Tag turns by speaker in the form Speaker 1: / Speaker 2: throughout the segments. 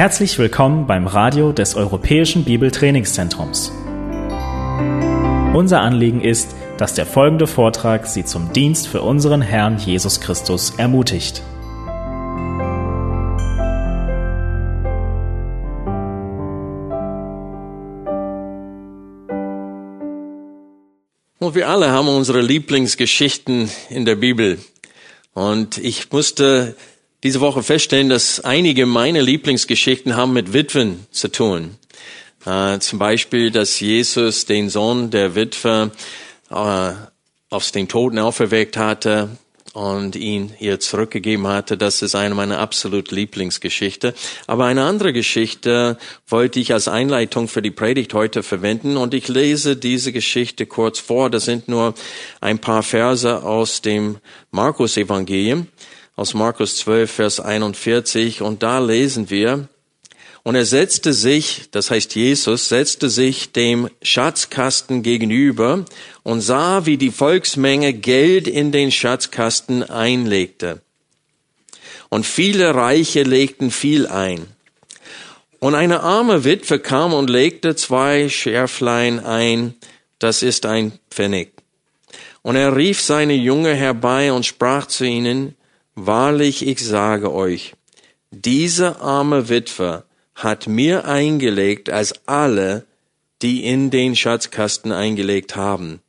Speaker 1: Herzlich willkommen beim Radio des Europäischen Bibeltrainingszentrums. Unser Anliegen ist, dass der folgende Vortrag Sie zum Dienst für unseren Herrn Jesus Christus ermutigt.
Speaker 2: Und wir alle haben unsere Lieblingsgeschichten in der Bibel. Und ich musste diese Woche feststellen, dass einige meiner Lieblingsgeschichten haben mit Witwen zu tun. Äh, zum Beispiel, dass Jesus den Sohn der Witwe äh, aus den Toten auferweckt hatte und ihn ihr zurückgegeben hatte. Das ist eine meiner absolut Lieblingsgeschichte. Aber eine andere Geschichte wollte ich als Einleitung für die Predigt heute verwenden und ich lese diese Geschichte kurz vor. Das sind nur ein paar Verse aus dem Markus Evangelium aus Markus 12, Vers 41. Und da lesen wir, und er setzte sich, das heißt Jesus, setzte sich dem Schatzkasten gegenüber und sah, wie die Volksmenge Geld in den Schatzkasten einlegte. Und viele Reiche legten viel ein. Und eine arme Witwe kam und legte zwei Schärflein ein, das ist ein Pfennig. Und er rief seine Junge herbei und sprach zu ihnen, Wahrlich, ich sage euch, diese arme Witwe hat mir eingelegt als alle, die in den Schatzkasten eingelegt haben.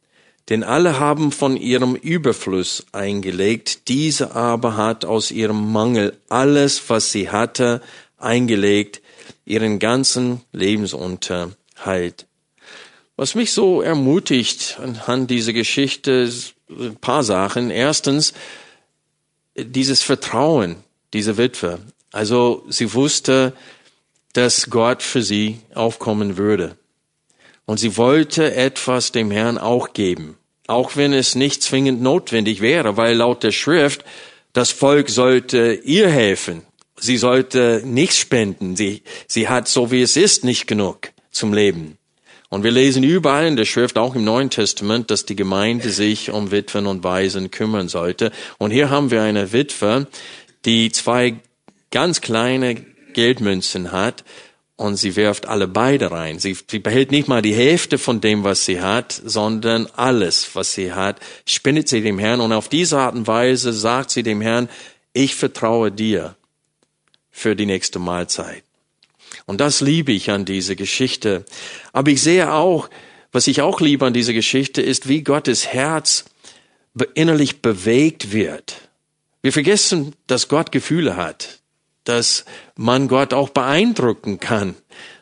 Speaker 2: Denn alle haben von ihrem Überfluss eingelegt, diese aber hat aus ihrem Mangel alles, was sie hatte, eingelegt, ihren ganzen Lebensunterhalt. Was mich so ermutigt anhand dieser Geschichte, ein paar Sachen. Erstens, dieses Vertrauen dieser Witwe. Also sie wusste, dass Gott für sie aufkommen würde. Und sie wollte etwas dem Herrn auch geben, auch wenn es nicht zwingend notwendig wäre, weil laut der Schrift das Volk sollte ihr helfen. Sie sollte nichts spenden. Sie, sie hat, so wie es ist, nicht genug zum Leben. Und wir lesen überall in der Schrift, auch im Neuen Testament, dass die Gemeinde sich um Witwen und Waisen kümmern sollte. Und hier haben wir eine Witwe, die zwei ganz kleine Geldmünzen hat und sie wirft alle beide rein. Sie, sie behält nicht mal die Hälfte von dem, was sie hat, sondern alles, was sie hat, spendet sie dem Herrn und auf diese Art und Weise sagt sie dem Herrn, ich vertraue dir für die nächste Mahlzeit. Und das liebe ich an dieser Geschichte. Aber ich sehe auch, was ich auch liebe an dieser Geschichte, ist, wie Gottes Herz innerlich bewegt wird. Wir vergessen, dass Gott Gefühle hat, dass man Gott auch beeindrucken kann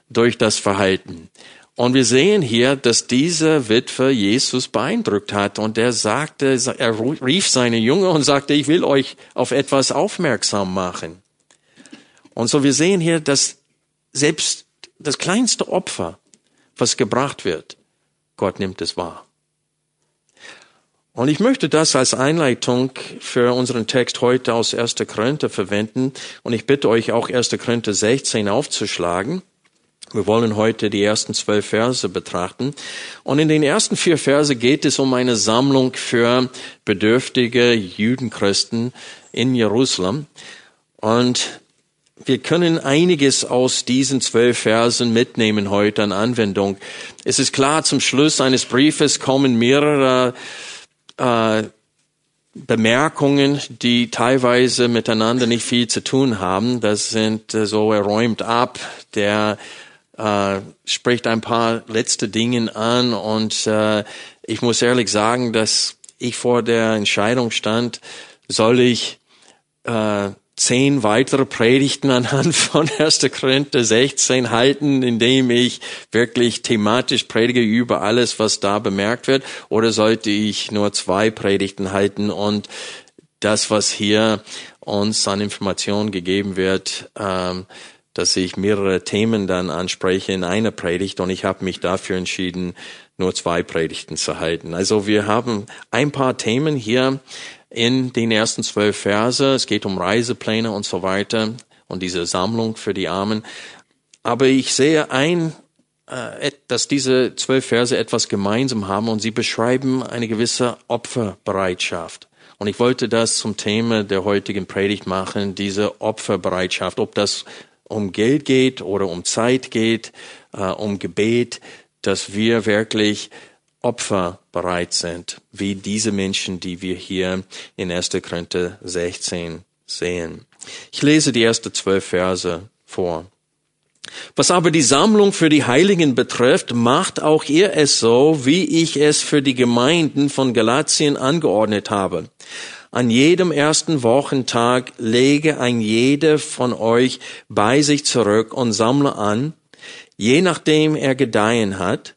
Speaker 2: durch das Verhalten. Und wir sehen hier, dass diese Witwe Jesus beeindruckt hat und er sagte, er rief seine Junge und sagte, ich will euch auf etwas aufmerksam machen. Und so wir sehen hier, dass selbst das kleinste Opfer, was gebracht wird, Gott nimmt es wahr. Und ich möchte das als Einleitung für unseren Text heute aus 1. Korinther verwenden. Und ich bitte euch auch 1. Korinther 16 aufzuschlagen. Wir wollen heute die ersten zwölf Verse betrachten. Und in den ersten vier Verse geht es um eine Sammlung für bedürftige Judenchristen in Jerusalem. Und wir können einiges aus diesen zwölf Versen mitnehmen heute an Anwendung. Es ist klar, zum Schluss eines Briefes kommen mehrere äh, Bemerkungen, die teilweise miteinander nicht viel zu tun haben. Das sind äh, so, er räumt ab, der äh, spricht ein paar letzte Dinge an und äh, ich muss ehrlich sagen, dass ich vor der Entscheidung stand, soll ich äh, zehn weitere Predigten anhand von 1. Korinther 16 halten, indem ich wirklich thematisch predige über alles, was da bemerkt wird? Oder sollte ich nur zwei Predigten halten und das, was hier uns an Informationen gegeben wird, ähm, dass ich mehrere Themen dann anspreche in einer Predigt und ich habe mich dafür entschieden, nur zwei Predigten zu halten. Also wir haben ein paar Themen hier, in den ersten zwölf Verse. Es geht um Reisepläne und so weiter und diese Sammlung für die Armen. Aber ich sehe ein, äh, dass diese zwölf Verse etwas gemeinsam haben und sie beschreiben eine gewisse Opferbereitschaft. Und ich wollte das zum Thema der heutigen Predigt machen, diese Opferbereitschaft, ob das um Geld geht oder um Zeit geht, äh, um Gebet, dass wir wirklich Opfer bereit sind, wie diese Menschen, die wir hier in 1. Korinther 16 sehen. Ich lese die ersten zwölf Verse vor. Was aber die Sammlung für die Heiligen betrifft, macht auch ihr es so, wie ich es für die Gemeinden von Galatien angeordnet habe. An jedem ersten Wochentag lege ein jeder von euch bei sich zurück und sammle an, je nachdem er gedeihen hat,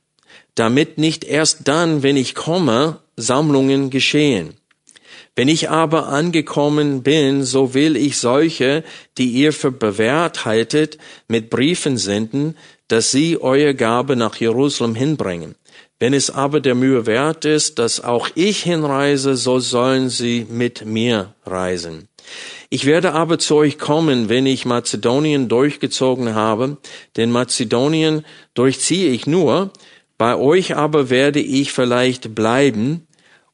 Speaker 2: damit nicht erst dann, wenn ich komme, Sammlungen geschehen. Wenn ich aber angekommen bin, so will ich solche, die ihr für bewährt haltet, mit Briefen senden, dass sie eure Gabe nach Jerusalem hinbringen. Wenn es aber der Mühe wert ist, dass auch ich hinreise, so sollen sie mit mir reisen. Ich werde aber zu euch kommen, wenn ich Mazedonien durchgezogen habe, denn Mazedonien durchziehe ich nur, bei euch aber werde ich vielleicht bleiben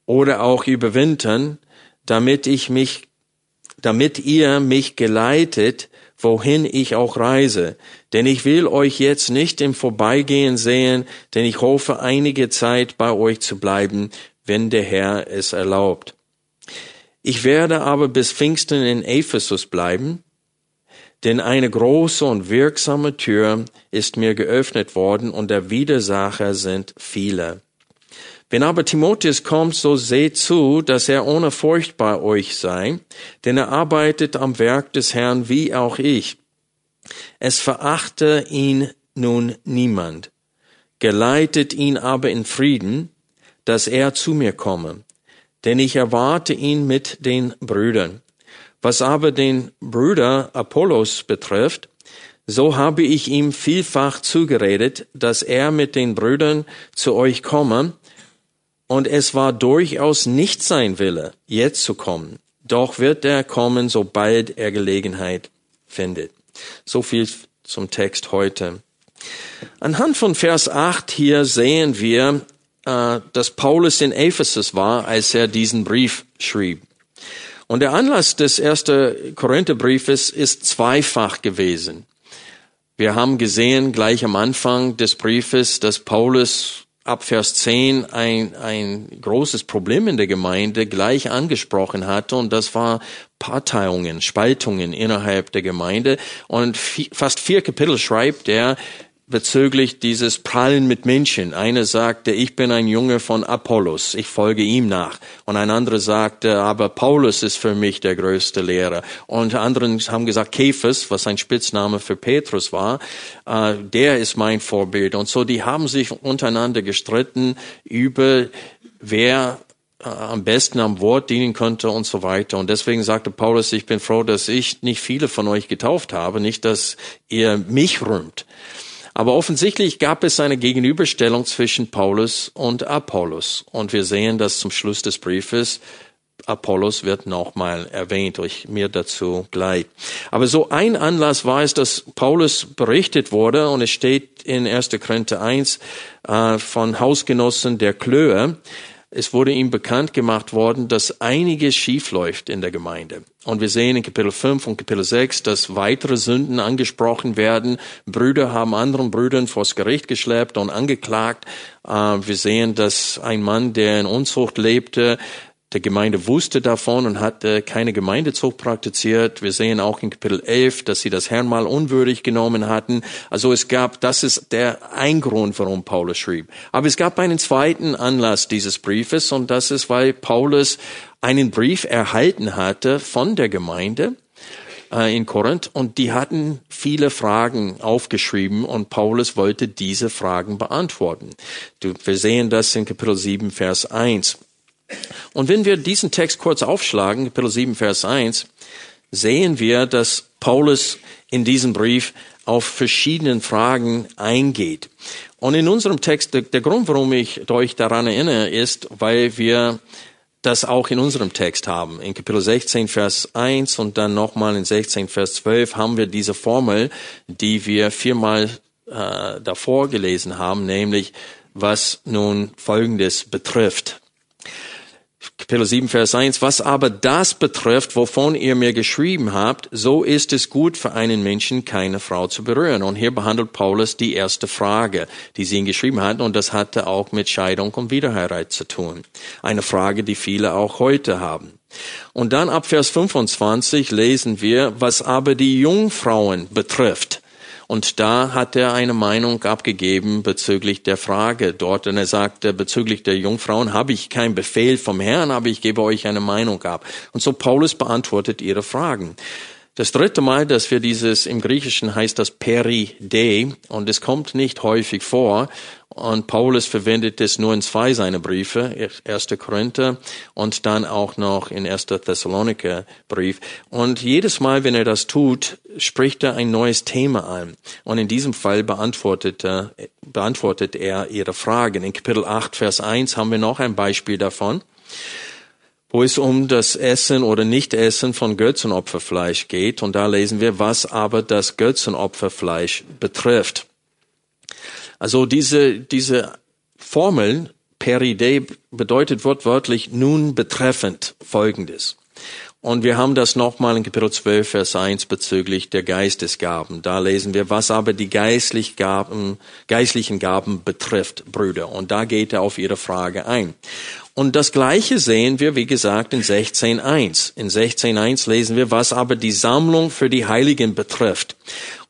Speaker 2: oder auch überwintern, damit ich mich, damit ihr mich geleitet, wohin ich auch reise. Denn ich will euch jetzt nicht im Vorbeigehen sehen, denn ich hoffe einige Zeit bei euch zu bleiben, wenn der Herr es erlaubt. Ich werde aber bis Pfingsten in Ephesus bleiben, denn eine große und wirksame Tür ist mir geöffnet worden und der Widersacher sind viele. Wenn aber Timotheus kommt, so seht zu, dass er ohne Furcht bei euch sei, denn er arbeitet am Werk des Herrn wie auch ich. Es verachte ihn nun niemand, geleitet ihn aber in Frieden, dass er zu mir komme, denn ich erwarte ihn mit den Brüdern. Was aber den Bruder Apollos betrifft, so habe ich ihm vielfach zugeredet, dass er mit den Brüdern zu euch komme, und es war durchaus nicht sein Wille, jetzt zu kommen. Doch wird er kommen, sobald er Gelegenheit findet. So viel zum Text heute. Anhand von Vers 8 hier sehen wir, äh, dass Paulus in Ephesus war, als er diesen Brief schrieb. Und der Anlass des ersten Korintherbriefes ist zweifach gewesen. Wir haben gesehen gleich am Anfang des Briefes, dass Paulus ab Vers 10 ein, ein großes Problem in der Gemeinde gleich angesprochen hatte und das war Parteiungen, Spaltungen innerhalb der Gemeinde und fast vier Kapitel schreibt er bezüglich dieses Prallen mit Menschen. Eine sagte, ich bin ein Junge von Apollos, ich folge ihm nach. Und ein anderer sagte, aber Paulus ist für mich der größte Lehrer. Und anderen haben gesagt, Kephas, was ein Spitzname für Petrus war, äh, der ist mein Vorbild. Und so, die haben sich untereinander gestritten über wer äh, am besten am Wort dienen könnte und so weiter. Und deswegen sagte Paulus, ich bin froh, dass ich nicht viele von euch getauft habe, nicht, dass ihr mich rühmt. Aber offensichtlich gab es eine Gegenüberstellung zwischen Paulus und Apollos. Und wir sehen, dass zum Schluss des Briefes Apollos wird nochmal erwähnt, euch mir dazu gleich. Aber so ein Anlass war es, dass Paulus berichtet wurde, und es steht in 1. Korinther 1 äh, von Hausgenossen der Klöhe, es wurde ihm bekannt gemacht worden, dass einiges schief läuft in der Gemeinde. Und wir sehen in Kapitel 5 und Kapitel 6, dass weitere Sünden angesprochen werden. Brüder haben anderen Brüdern vors Gericht geschleppt und angeklagt. Äh, wir sehen, dass ein Mann, der in Unzucht lebte, der Gemeinde wusste davon und hatte keine Gemeindezucht praktiziert. Wir sehen auch in Kapitel 11, dass sie das Herrn mal unwürdig genommen hatten. Also es gab, das ist der ein Grund, warum Paulus schrieb. Aber es gab einen zweiten Anlass dieses Briefes und das ist, weil Paulus einen Brief erhalten hatte von der Gemeinde äh, in Korinth und die hatten viele Fragen aufgeschrieben und Paulus wollte diese Fragen beantworten. Wir sehen das in Kapitel 7, Vers 1. Und wenn wir diesen Text kurz aufschlagen, Kapitel 7, Vers 1, sehen wir, dass Paulus in diesem Brief auf verschiedenen Fragen eingeht. Und in unserem Text, der, Grund, warum ich euch daran erinnere, ist, weil wir das auch in unserem Text haben. In Kapitel 16, Vers 1 und dann nochmal in 16, Vers 12 haben wir diese Formel, die wir viermal äh, davor gelesen haben, nämlich was nun Folgendes betrifft. Kapitel 7, Vers 1, was aber das betrifft, wovon ihr mir geschrieben habt, so ist es gut für einen Menschen, keine Frau zu berühren. Und hier behandelt Paulus die erste Frage, die sie ihm geschrieben hatten, und das hatte auch mit Scheidung und Wiederheirat zu tun. Eine Frage, die viele auch heute haben. Und dann ab Vers 25 lesen wir, was aber die Jungfrauen betrifft. Und da hat er eine Meinung abgegeben bezüglich der Frage dort. Und er sagte, bezüglich der Jungfrauen habe ich keinen Befehl vom Herrn, aber ich gebe euch eine Meinung ab. Und so Paulus beantwortet ihre Fragen. Das dritte Mal, dass wir dieses, im Griechischen heißt das Peride, und es kommt nicht häufig vor, und Paulus verwendet es nur in zwei seiner Briefe, 1. Korinther und dann auch noch in 1. Thessaloniker Brief. Und jedes Mal, wenn er das tut, spricht er ein neues Thema an. Und in diesem Fall beantwortet er, beantwortet er ihre Fragen. In Kapitel 8, Vers 1 haben wir noch ein Beispiel davon wo es um das Essen oder Nichtessen von Götzenopferfleisch geht. Und da lesen wir, was aber das Götzenopferfleisch betrifft. Also diese, diese Formel peride bedeutet wortwörtlich nun betreffend Folgendes. Und wir haben das nochmal in Kapitel 12, Vers 1 bezüglich der Geistesgaben. Da lesen wir, was aber die geistlich Gaben, geistlichen Gaben betrifft, Brüder. Und da geht er auf Ihre Frage ein. Und das Gleiche sehen wir, wie gesagt, in 16.1. In 16.1 lesen wir, was aber die Sammlung für die Heiligen betrifft.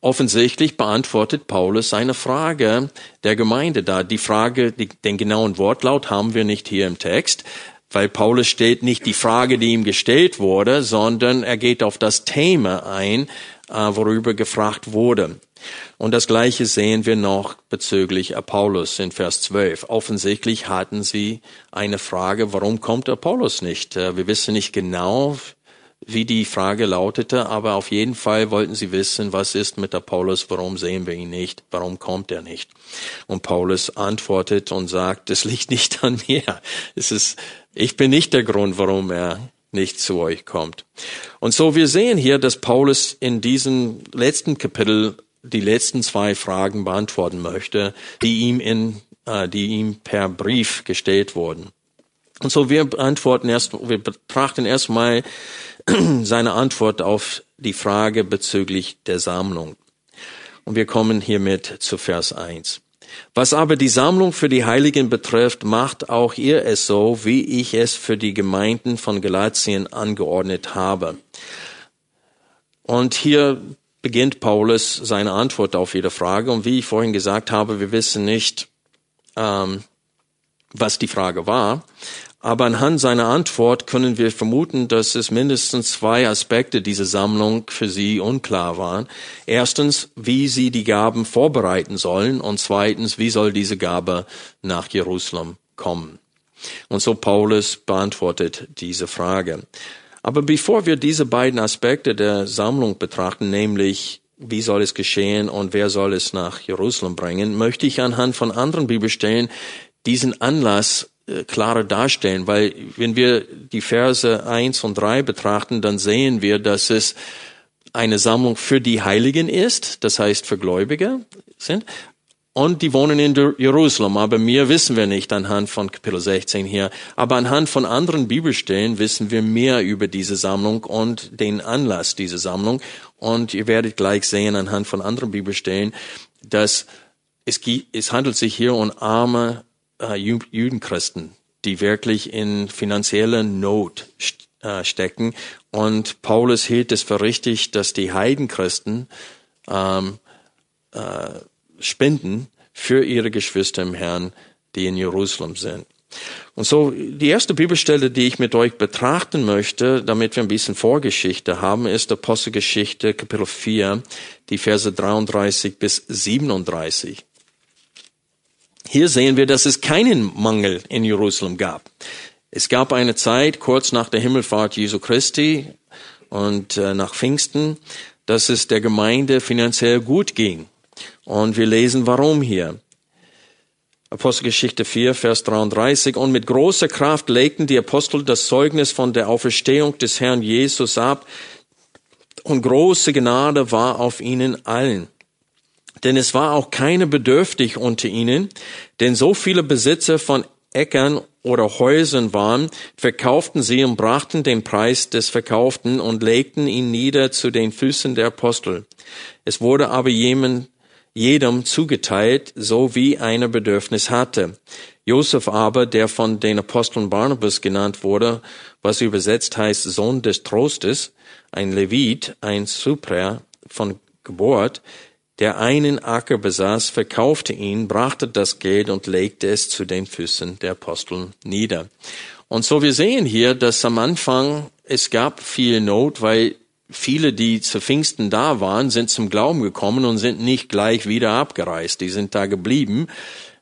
Speaker 2: Offensichtlich beantwortet Paulus seine Frage der Gemeinde da. Die Frage, die, den genauen Wortlaut haben wir nicht hier im Text, weil Paulus stellt nicht die Frage, die ihm gestellt wurde, sondern er geht auf das Thema ein, äh, worüber gefragt wurde. Und das Gleiche sehen wir noch bezüglich Apollos in Vers 12. Offensichtlich hatten sie eine Frage, warum kommt Apollos nicht? Äh, wir wissen nicht genau, wie die Frage lautete, aber auf jeden Fall wollten sie wissen, was ist mit Apollos, warum sehen wir ihn nicht, warum kommt er nicht? Und Paulus antwortet und sagt, es liegt nicht an mir. Es ist, ich bin nicht der Grund, warum er nicht zu euch kommt. Und so wir sehen hier, dass Paulus in diesem letzten Kapitel die letzten zwei Fragen beantworten möchte, die ihm in, äh, die ihm per Brief gestellt wurden. Und so wir beantworten erst, wir betrachten erstmal seine Antwort auf die Frage bezüglich der Sammlung. Und wir kommen hiermit zu Vers 1. Was aber die Sammlung für die Heiligen betrifft, macht auch ihr es so, wie ich es für die Gemeinden von Galatien angeordnet habe. Und hier beginnt Paulus seine Antwort auf jede Frage. Und wie ich vorhin gesagt habe, wir wissen nicht, ähm, was die Frage war. Aber anhand seiner Antwort können wir vermuten, dass es mindestens zwei Aspekte dieser Sammlung für sie unklar waren. Erstens, wie sie die Gaben vorbereiten sollen und zweitens, wie soll diese Gabe nach Jerusalem kommen. Und so Paulus beantwortet diese Frage. Aber bevor wir diese beiden Aspekte der Sammlung betrachten, nämlich wie soll es geschehen und wer soll es nach Jerusalem bringen, möchte ich anhand von anderen Bibelstellen diesen Anlass klarer darstellen, weil wenn wir die Verse eins und drei betrachten, dann sehen wir, dass es eine Sammlung für die Heiligen ist, das heißt für Gläubige sind, und die wohnen in Jerusalem. Aber mehr wissen wir nicht anhand von Kapitel 16 hier. Aber anhand von anderen Bibelstellen wissen wir mehr über diese Sammlung und den Anlass dieser Sammlung. Und ihr werdet gleich sehen anhand von anderen Bibelstellen, dass es, es handelt sich hier um arme äh, Judenchristen, die wirklich in finanzieller Not äh, stecken. Und Paulus hielt es für richtig, dass die Heidenchristen ähm, äh, spenden für ihre Geschwister im Herrn, die in Jerusalem sind. Und so, die erste Bibelstelle, die ich mit euch betrachten möchte, damit wir ein bisschen Vorgeschichte haben, ist Apostelgeschichte Kapitel 4, die Verse 33 bis 37. Hier sehen wir, dass es keinen Mangel in Jerusalem gab. Es gab eine Zeit kurz nach der Himmelfahrt Jesu Christi und äh, nach Pfingsten, dass es der Gemeinde finanziell gut ging. Und wir lesen warum hier. Apostelgeschichte 4, Vers 33. Und mit großer Kraft legten die Apostel das Zeugnis von der Auferstehung des Herrn Jesus ab. Und große Gnade war auf ihnen allen. Denn es war auch keine bedürftig unter ihnen, denn so viele Besitzer von Äckern oder Häusern waren, verkauften sie und brachten den Preis des Verkauften und legten ihn nieder zu den Füßen der Apostel. Es wurde aber jemand, jedem zugeteilt, so wie einer Bedürfnis hatte. Josef aber, der von den Aposteln Barnabas genannt wurde, was übersetzt heißt Sohn des Trostes, ein Levit, ein Supra von Geburt, der einen Acker besaß, verkaufte ihn, brachte das Geld und legte es zu den Füßen der Aposteln nieder. Und so wir sehen hier, dass am Anfang es gab viel Not, weil viele, die zu Pfingsten da waren, sind zum Glauben gekommen und sind nicht gleich wieder abgereist. Die sind da geblieben.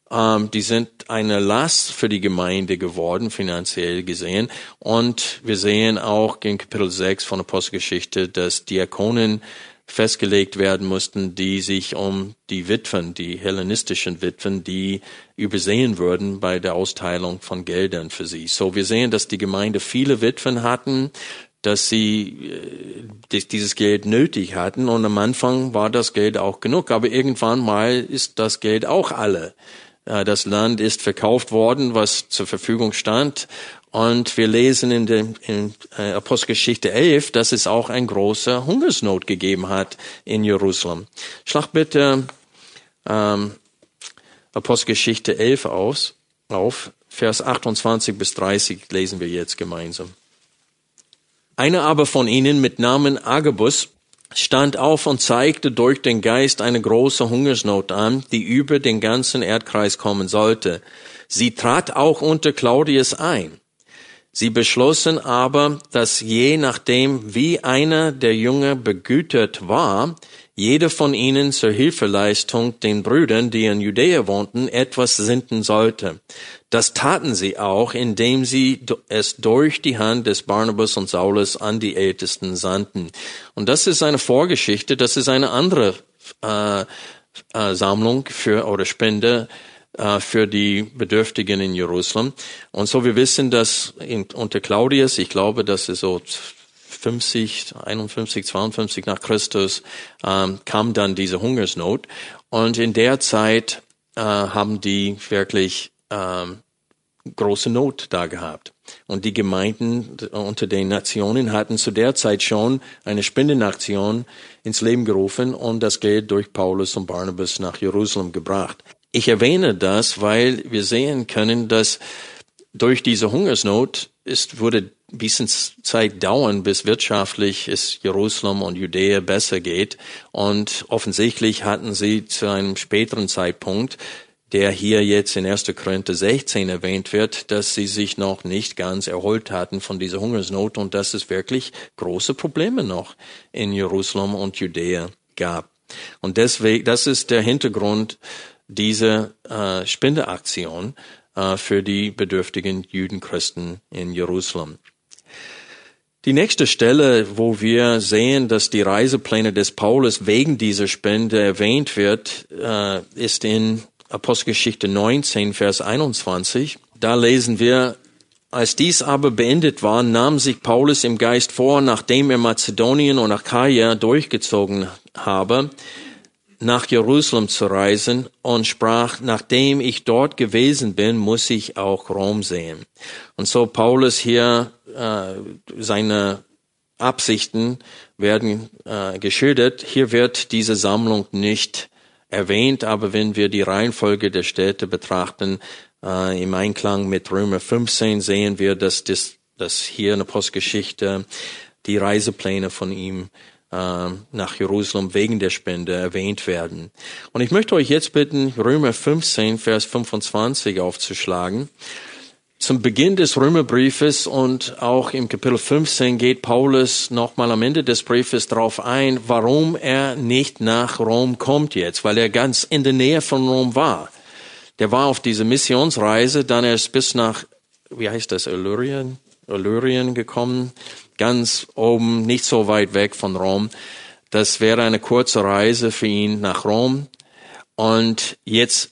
Speaker 2: Ähm, die sind eine Last für die Gemeinde geworden, finanziell gesehen. Und wir sehen auch in Kapitel 6 von Apostelgeschichte, dass Diakonen festgelegt werden mussten, die sich um die Witwen, die hellenistischen Witwen, die übersehen würden bei der Austeilung von Geldern für sie. So, wir sehen, dass die Gemeinde viele Witwen hatten, dass sie äh, dieses Geld nötig hatten und am Anfang war das Geld auch genug, aber irgendwann mal ist das Geld auch alle. Äh, das Land ist verkauft worden, was zur Verfügung stand und wir lesen in der in äh, Apostelgeschichte 11, dass es auch ein großer Hungersnot gegeben hat in Jerusalem. Schlag bitte ähm, Apostelgeschichte 11 aus, auf, Vers 28 bis 30 lesen wir jetzt gemeinsam. Einer aber von ihnen mit Namen Agabus stand auf und zeigte durch den Geist eine große Hungersnot an, die über den ganzen Erdkreis kommen sollte. Sie trat auch unter Claudius ein. Sie beschlossen aber, dass je nachdem, wie einer der Jünger begütert war, jeder von ihnen zur Hilfeleistung den Brüdern, die in Judäa wohnten, etwas senden sollte. Das taten sie auch, indem sie es durch die Hand des Barnabas und Saulus an die Ältesten sandten. Und das ist eine Vorgeschichte, das ist eine andere äh, äh, Sammlung für oder Spende äh, für die Bedürftigen in Jerusalem. Und so wir wissen, dass in, unter Claudius, ich glaube, dass es so 50, 51, 52 nach Christus ähm, kam dann diese Hungersnot. Und in der Zeit äh, haben die wirklich ähm, große Not da gehabt. Und die Gemeinden unter den Nationen hatten zu der Zeit schon eine Spendenaktion ins Leben gerufen und das Geld durch Paulus und Barnabas nach Jerusalem gebracht. Ich erwähne das, weil wir sehen können, dass durch diese Hungersnot ist, würde ein bisschen Zeit dauern, bis wirtschaftlich es Jerusalem und Judäa besser geht. Und offensichtlich hatten sie zu einem späteren Zeitpunkt, der hier jetzt in 1. Korinther 16 erwähnt wird, dass sie sich noch nicht ganz erholt hatten von dieser Hungersnot und dass es wirklich große Probleme noch in Jerusalem und Judäa gab. Und deswegen, das ist der Hintergrund diese äh, Spendeaktion äh, für die bedürftigen Judenchristen in Jerusalem. Die nächste Stelle, wo wir sehen, dass die Reisepläne des Paulus wegen dieser Spende erwähnt wird, äh, ist in Apostelgeschichte 19, Vers 21. Da lesen wir, als dies aber beendet war, nahm sich Paulus im Geist vor, nachdem er Mazedonien und Achaia durchgezogen habe, nach Jerusalem zu reisen und sprach, nachdem ich dort gewesen bin, muss ich auch Rom sehen. Und so Paulus hier, äh, seine Absichten werden äh, geschildert. Hier wird diese Sammlung nicht erwähnt, aber wenn wir die Reihenfolge der Städte betrachten, äh, im Einklang mit Römer 15 sehen wir, dass, das, dass hier in der Postgeschichte die Reisepläne von ihm nach Jerusalem wegen der Spende erwähnt werden. Und ich möchte euch jetzt bitten, Römer 15, Vers 25 aufzuschlagen. Zum Beginn des Römerbriefes und auch im Kapitel 15 geht Paulus nochmal am Ende des Briefes darauf ein, warum er nicht nach Rom kommt jetzt, weil er ganz in der Nähe von Rom war. Der war auf diese Missionsreise, dann erst bis nach, wie heißt das, Illyrien, Illyrien gekommen, ganz oben, nicht so weit weg von Rom. Das wäre eine kurze Reise für ihn nach Rom. Und jetzt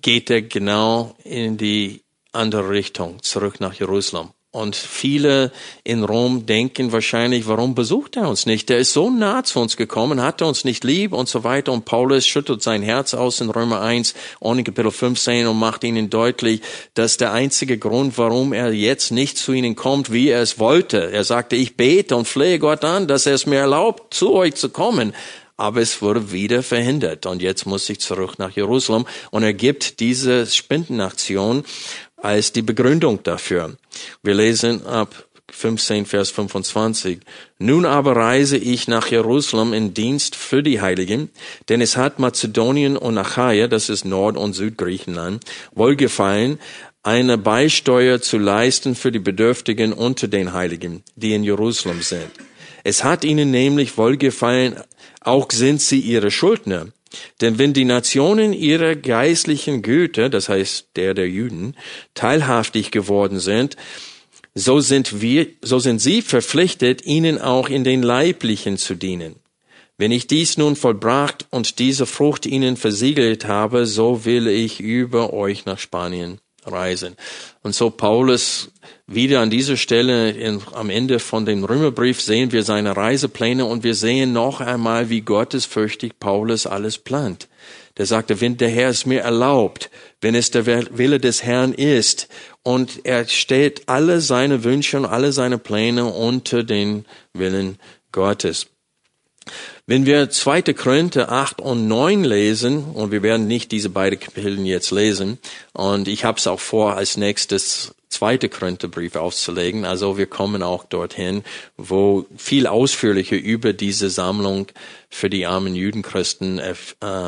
Speaker 2: geht er genau in die andere Richtung, zurück nach Jerusalem. Und viele in Rom denken wahrscheinlich, warum besucht er uns nicht? Der ist so nah zu uns gekommen, hat er uns nicht lieb und so weiter. Und Paulus schüttelt sein Herz aus in Römer 1 und in Kapitel 15 und macht ihnen deutlich, dass der einzige Grund, warum er jetzt nicht zu ihnen kommt, wie er es wollte. Er sagte, ich bete und flehe Gott an, dass er es mir erlaubt, zu euch zu kommen aber es wurde wieder verhindert. Und jetzt muss ich zurück nach Jerusalem. Und er gibt diese Spendenaktion als die Begründung dafür. Wir lesen ab 15, Vers 25. Nun aber reise ich nach Jerusalem in Dienst für die Heiligen, denn es hat Mazedonien und Achaia, das ist Nord- und Südgriechenland, wohlgefallen, eine Beisteuer zu leisten für die Bedürftigen unter den Heiligen, die in Jerusalem sind. Es hat ihnen nämlich wohlgefallen, auch sind sie ihre Schuldner. Denn wenn die Nationen ihrer geistlichen Güter, das heißt der der Juden, teilhaftig geworden sind, so sind wir, so sind sie verpflichtet, ihnen auch in den Leiblichen zu dienen. Wenn ich dies nun vollbracht und diese Frucht ihnen versiegelt habe, so will ich über euch nach Spanien reisen. Und so Paulus wieder an dieser Stelle in, am Ende von dem Römerbrief sehen wir seine Reisepläne und wir sehen noch einmal, wie gottesfürchtig Paulus alles plant. Der sagte, wenn der Herr es mir erlaubt, wenn es der Wille des Herrn ist, und er stellt alle seine Wünsche und alle seine Pläne unter den Willen Gottes. Wenn wir 2. Korinther 8 und 9 lesen, und wir werden nicht diese beiden Kapitel jetzt lesen, und ich habe es auch vor, als nächstes zweite Korintherbrief auszulegen. Also wir kommen auch dorthin, wo viel ausführlicher über diese Sammlung für die armen Judenchristen äh,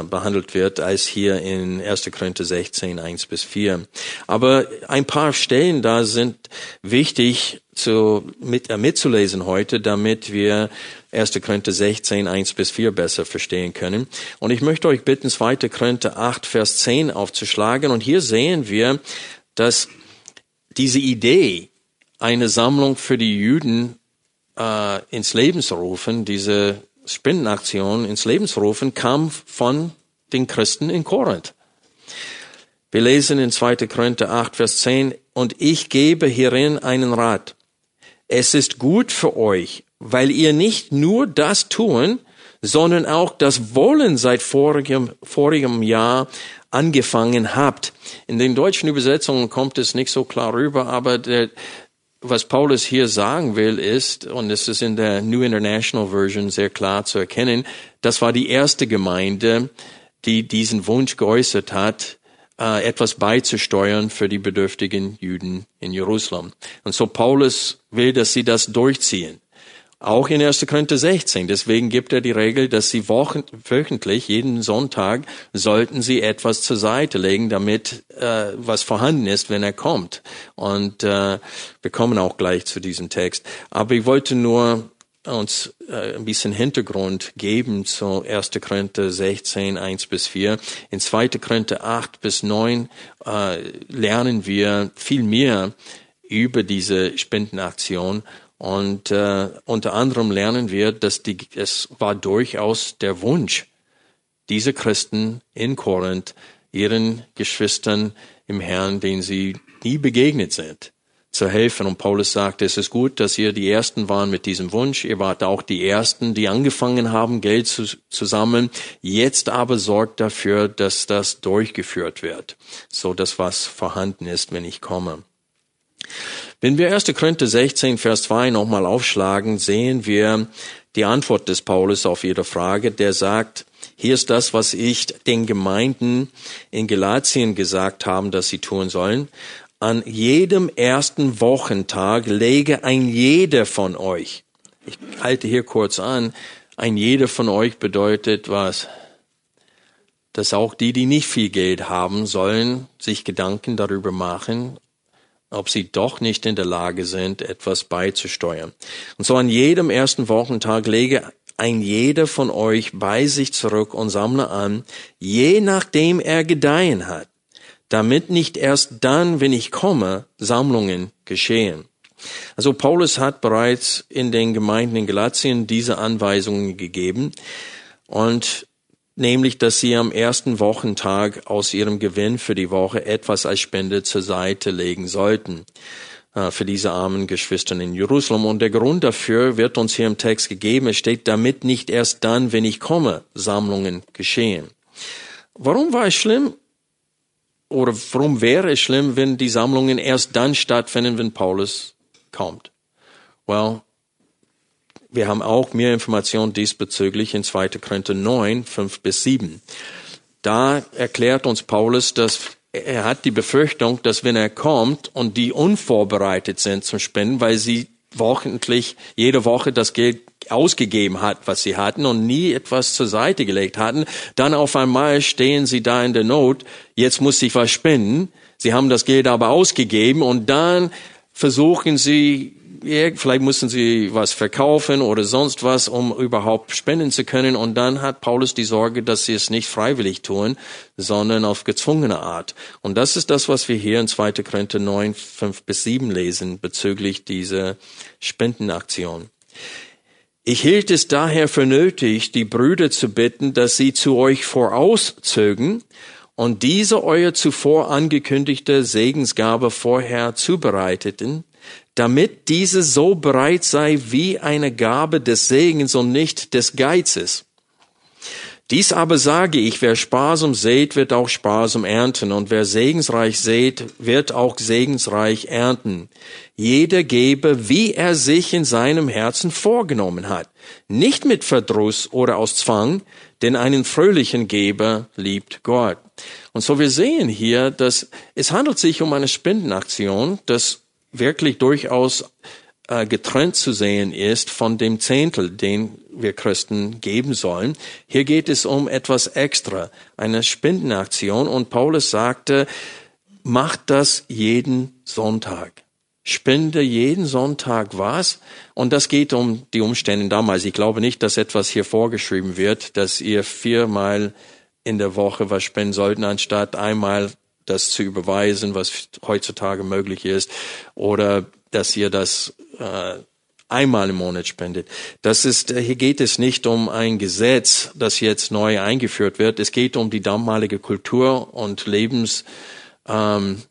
Speaker 2: behandelt wird, als hier in 1. Korinther 16, 1 bis 4. Aber ein paar Stellen da sind wichtig zu, mit, äh, mitzulesen heute, damit wir 1. Korinther 16, 1 bis 4 besser verstehen können. Und ich möchte euch bitten, 2. Korinther 8, Vers 10 aufzuschlagen. Und hier sehen wir, dass diese Idee, eine Sammlung für die Juden äh, ins Leben zu rufen, diese Spendenaktion ins Leben zu rufen, kam von den Christen in Korinth. Wir lesen in 2. Korinther 8, Vers 10, und ich gebe hierin einen Rat. Es ist gut für euch, weil ihr nicht nur das tun, sondern auch das Wollen seit vorigem, vorigem Jahr angefangen habt. In den deutschen Übersetzungen kommt es nicht so klar rüber, aber der, was Paulus hier sagen will, ist, und es ist in der New International Version sehr klar zu erkennen, das war die erste Gemeinde, die diesen Wunsch geäußert hat, äh, etwas beizusteuern für die bedürftigen Juden in Jerusalem. Und so Paulus will, dass sie das durchziehen. Auch in 1. Korinther 16. Deswegen gibt er die Regel, dass sie wöchentlich, jeden Sonntag, sollten sie etwas zur Seite legen, damit äh, was vorhanden ist, wenn er kommt. Und äh, wir kommen auch gleich zu diesem Text. Aber ich wollte nur uns äh, ein bisschen Hintergrund geben zu 1. Korinther 16, 1 bis 4. In 2. Korinther 8 bis 9 äh, lernen wir viel mehr über diese Spendenaktion und äh, unter anderem lernen wir, dass die, es war durchaus der Wunsch, diese Christen in Korinth, ihren Geschwistern im Herrn, denen sie nie begegnet sind, zu helfen. Und Paulus sagt, es ist gut, dass ihr die Ersten waren mit diesem Wunsch. Ihr wart auch die Ersten, die angefangen haben, Geld zu, zu sammeln. Jetzt aber sorgt dafür, dass das durchgeführt wird, so dass was vorhanden ist, wenn ich komme. Wenn wir 1. Korinther 16, Vers 2 nochmal aufschlagen, sehen wir die Antwort des Paulus auf ihre Frage. Der sagt, hier ist das, was ich den Gemeinden in Galatien gesagt haben, dass sie tun sollen. An jedem ersten Wochentag lege ein jeder von euch. Ich halte hier kurz an. Ein jeder von euch bedeutet was? Dass auch die, die nicht viel Geld haben, sollen sich Gedanken darüber machen, ob sie doch nicht in der Lage sind, etwas beizusteuern. Und so an jedem ersten Wochentag lege ein jeder von euch bei sich zurück und sammle an, je nachdem er gedeihen hat, damit nicht erst dann, wenn ich komme, Sammlungen geschehen. Also Paulus hat bereits in den Gemeinden in Galatien diese Anweisungen gegeben und nämlich dass sie am ersten Wochentag aus ihrem Gewinn für die Woche etwas als Spende zur Seite legen sollten. äh, für diese armen Geschwister in Jerusalem. Und der Grund dafür wird uns hier im Text gegeben. Es steht, damit nicht erst dann, wenn ich komme, Sammlungen geschehen. Warum war es schlimm? Oder warum wäre es schlimm, wenn die Sammlungen erst dann stattfinden, wenn Paulus kommt? Well, wir haben auch mehr Informationen diesbezüglich in 2. Korinther 9, 5 bis 7. Da erklärt uns Paulus, dass er hat die Befürchtung, dass wenn er kommt und die unvorbereitet sind zum Spenden, weil sie wochentlich jede Woche das Geld ausgegeben hat, was sie hatten und nie etwas zur Seite gelegt hatten, dann auf einmal stehen sie da in der Not, jetzt muss ich was spenden, sie haben das Geld aber ausgegeben und dann versuchen sie vielleicht mussten sie was verkaufen oder sonst was, um überhaupt spenden zu können. Und dann hat Paulus die Sorge, dass sie es nicht freiwillig tun, sondern auf gezwungene Art. Und das ist das, was wir hier in 2. Korinther 9, 5 bis 7 lesen bezüglich dieser Spendenaktion. Ich hielt es daher für nötig, die Brüder zu bitten, dass sie zu euch vorauszögen und diese euer zuvor angekündigte Segensgabe vorher zubereiteten, damit diese so bereit sei wie eine Gabe des Segens und nicht des Geizes. Dies aber sage ich, wer sparsam sät, wird auch sparsam ernten, und wer segensreich sät, wird auch segensreich ernten. Jeder gebe, wie er sich in seinem Herzen vorgenommen hat, nicht mit Verdruss oder aus Zwang, denn einen fröhlichen Geber liebt Gott. Und so wir sehen hier, dass es handelt sich um eine Spendenaktion, das wirklich durchaus äh, getrennt zu sehen ist von dem Zehntel, den wir Christen geben sollen. Hier geht es um etwas extra, eine Spendenaktion. Und Paulus sagte, macht das jeden Sonntag. Spende jeden Sonntag was. Und das geht um die Umstände damals. Ich glaube nicht, dass etwas hier vorgeschrieben wird, dass ihr viermal in der Woche was spenden sollten, anstatt einmal das zu überweisen, was heutzutage möglich ist, oder dass ihr das äh, einmal im Monat spendet. Das ist, äh, hier geht es nicht um ein Gesetz, das jetzt neu eingeführt wird. Es geht um die damalige Kultur und Lebensstile ähm,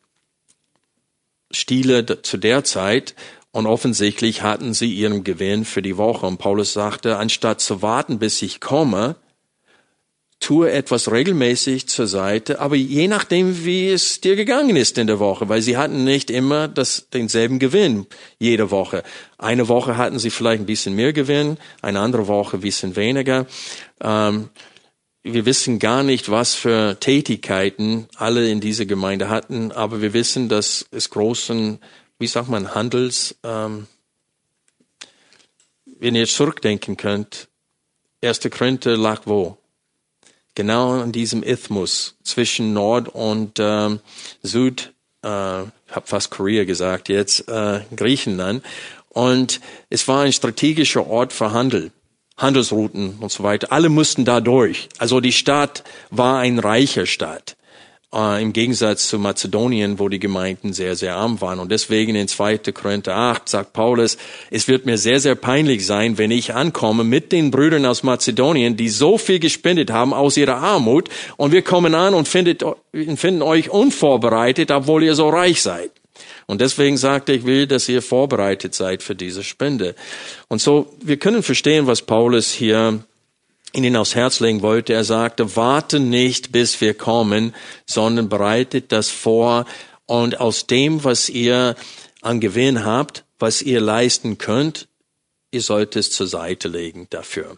Speaker 2: zu der Zeit. Und offensichtlich hatten sie ihren Gewinn für die Woche. Und Paulus sagte, anstatt zu warten, bis ich komme, tue etwas regelmäßig zur Seite, aber je nachdem, wie es dir gegangen ist in der Woche, weil sie hatten nicht immer das, denselben Gewinn jede Woche. Eine Woche hatten sie vielleicht ein bisschen mehr Gewinn, eine andere Woche ein bisschen weniger. Ähm, wir wissen gar nicht, was für Tätigkeiten alle in dieser Gemeinde hatten, aber wir wissen, dass es großen, wie sagt man, Handels, ähm, wenn ihr zurückdenken könnt, erste Korinther lag wo? Genau an diesem Isthmus zwischen Nord und ähm, Süd, äh, habe fast Korea gesagt, jetzt äh, Griechenland. Und es war ein strategischer Ort für Handel, Handelsrouten und so weiter. Alle mussten da durch. Also die Stadt war ein reicher Stadt äh, im Gegensatz zu Mazedonien, wo die Gemeinden sehr, sehr arm waren. Und deswegen in 2. Korinther 8 sagt Paulus, es wird mir sehr, sehr peinlich sein, wenn ich ankomme mit den Brüdern aus Mazedonien, die so viel gespendet haben aus ihrer Armut, und wir kommen an und findet, finden euch unvorbereitet, obwohl ihr so reich seid. Und deswegen sagte ich will, dass ihr vorbereitet seid für diese Spende. Und so, wir können verstehen, was Paulus hier ihnen aufs Herz legen wollte. Er sagte, warte nicht, bis wir kommen, sondern bereitet das vor und aus dem, was ihr an Gewinn habt, was ihr leisten könnt, ihr sollt es zur Seite legen dafür.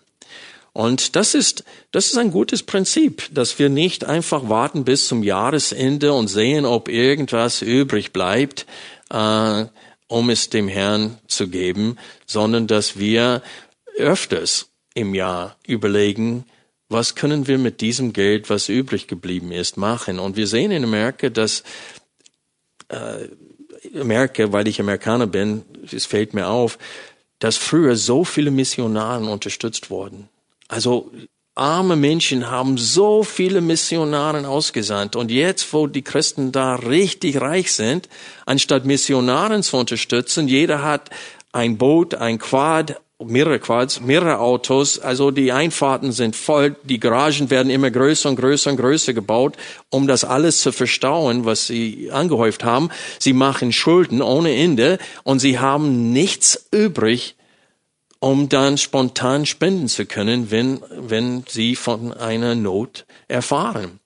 Speaker 2: Und das ist, das ist ein gutes Prinzip, dass wir nicht einfach warten bis zum Jahresende und sehen, ob irgendwas übrig bleibt, äh, um es dem Herrn zu geben, sondern dass wir öfters im Jahr überlegen, was können wir mit diesem Geld, was übrig geblieben ist, machen. Und wir sehen in Amerika, dass äh, Amerika, weil ich Amerikaner bin, es fällt mir auf, dass früher so viele Missionaren unterstützt wurden. Also arme Menschen haben so viele Missionaren ausgesandt. Und jetzt, wo die Christen da richtig reich sind, anstatt Missionaren zu unterstützen, jeder hat ein Boot, ein Quad, mehrere Quads, mehrere Autos. Also die Einfahrten sind voll, die Garagen werden immer größer und größer und größer gebaut, um das alles zu verstauen, was sie angehäuft haben. Sie machen Schulden ohne Ende und sie haben nichts übrig, um dann spontan spenden zu können, wenn, wenn sie von einer Not erfahren.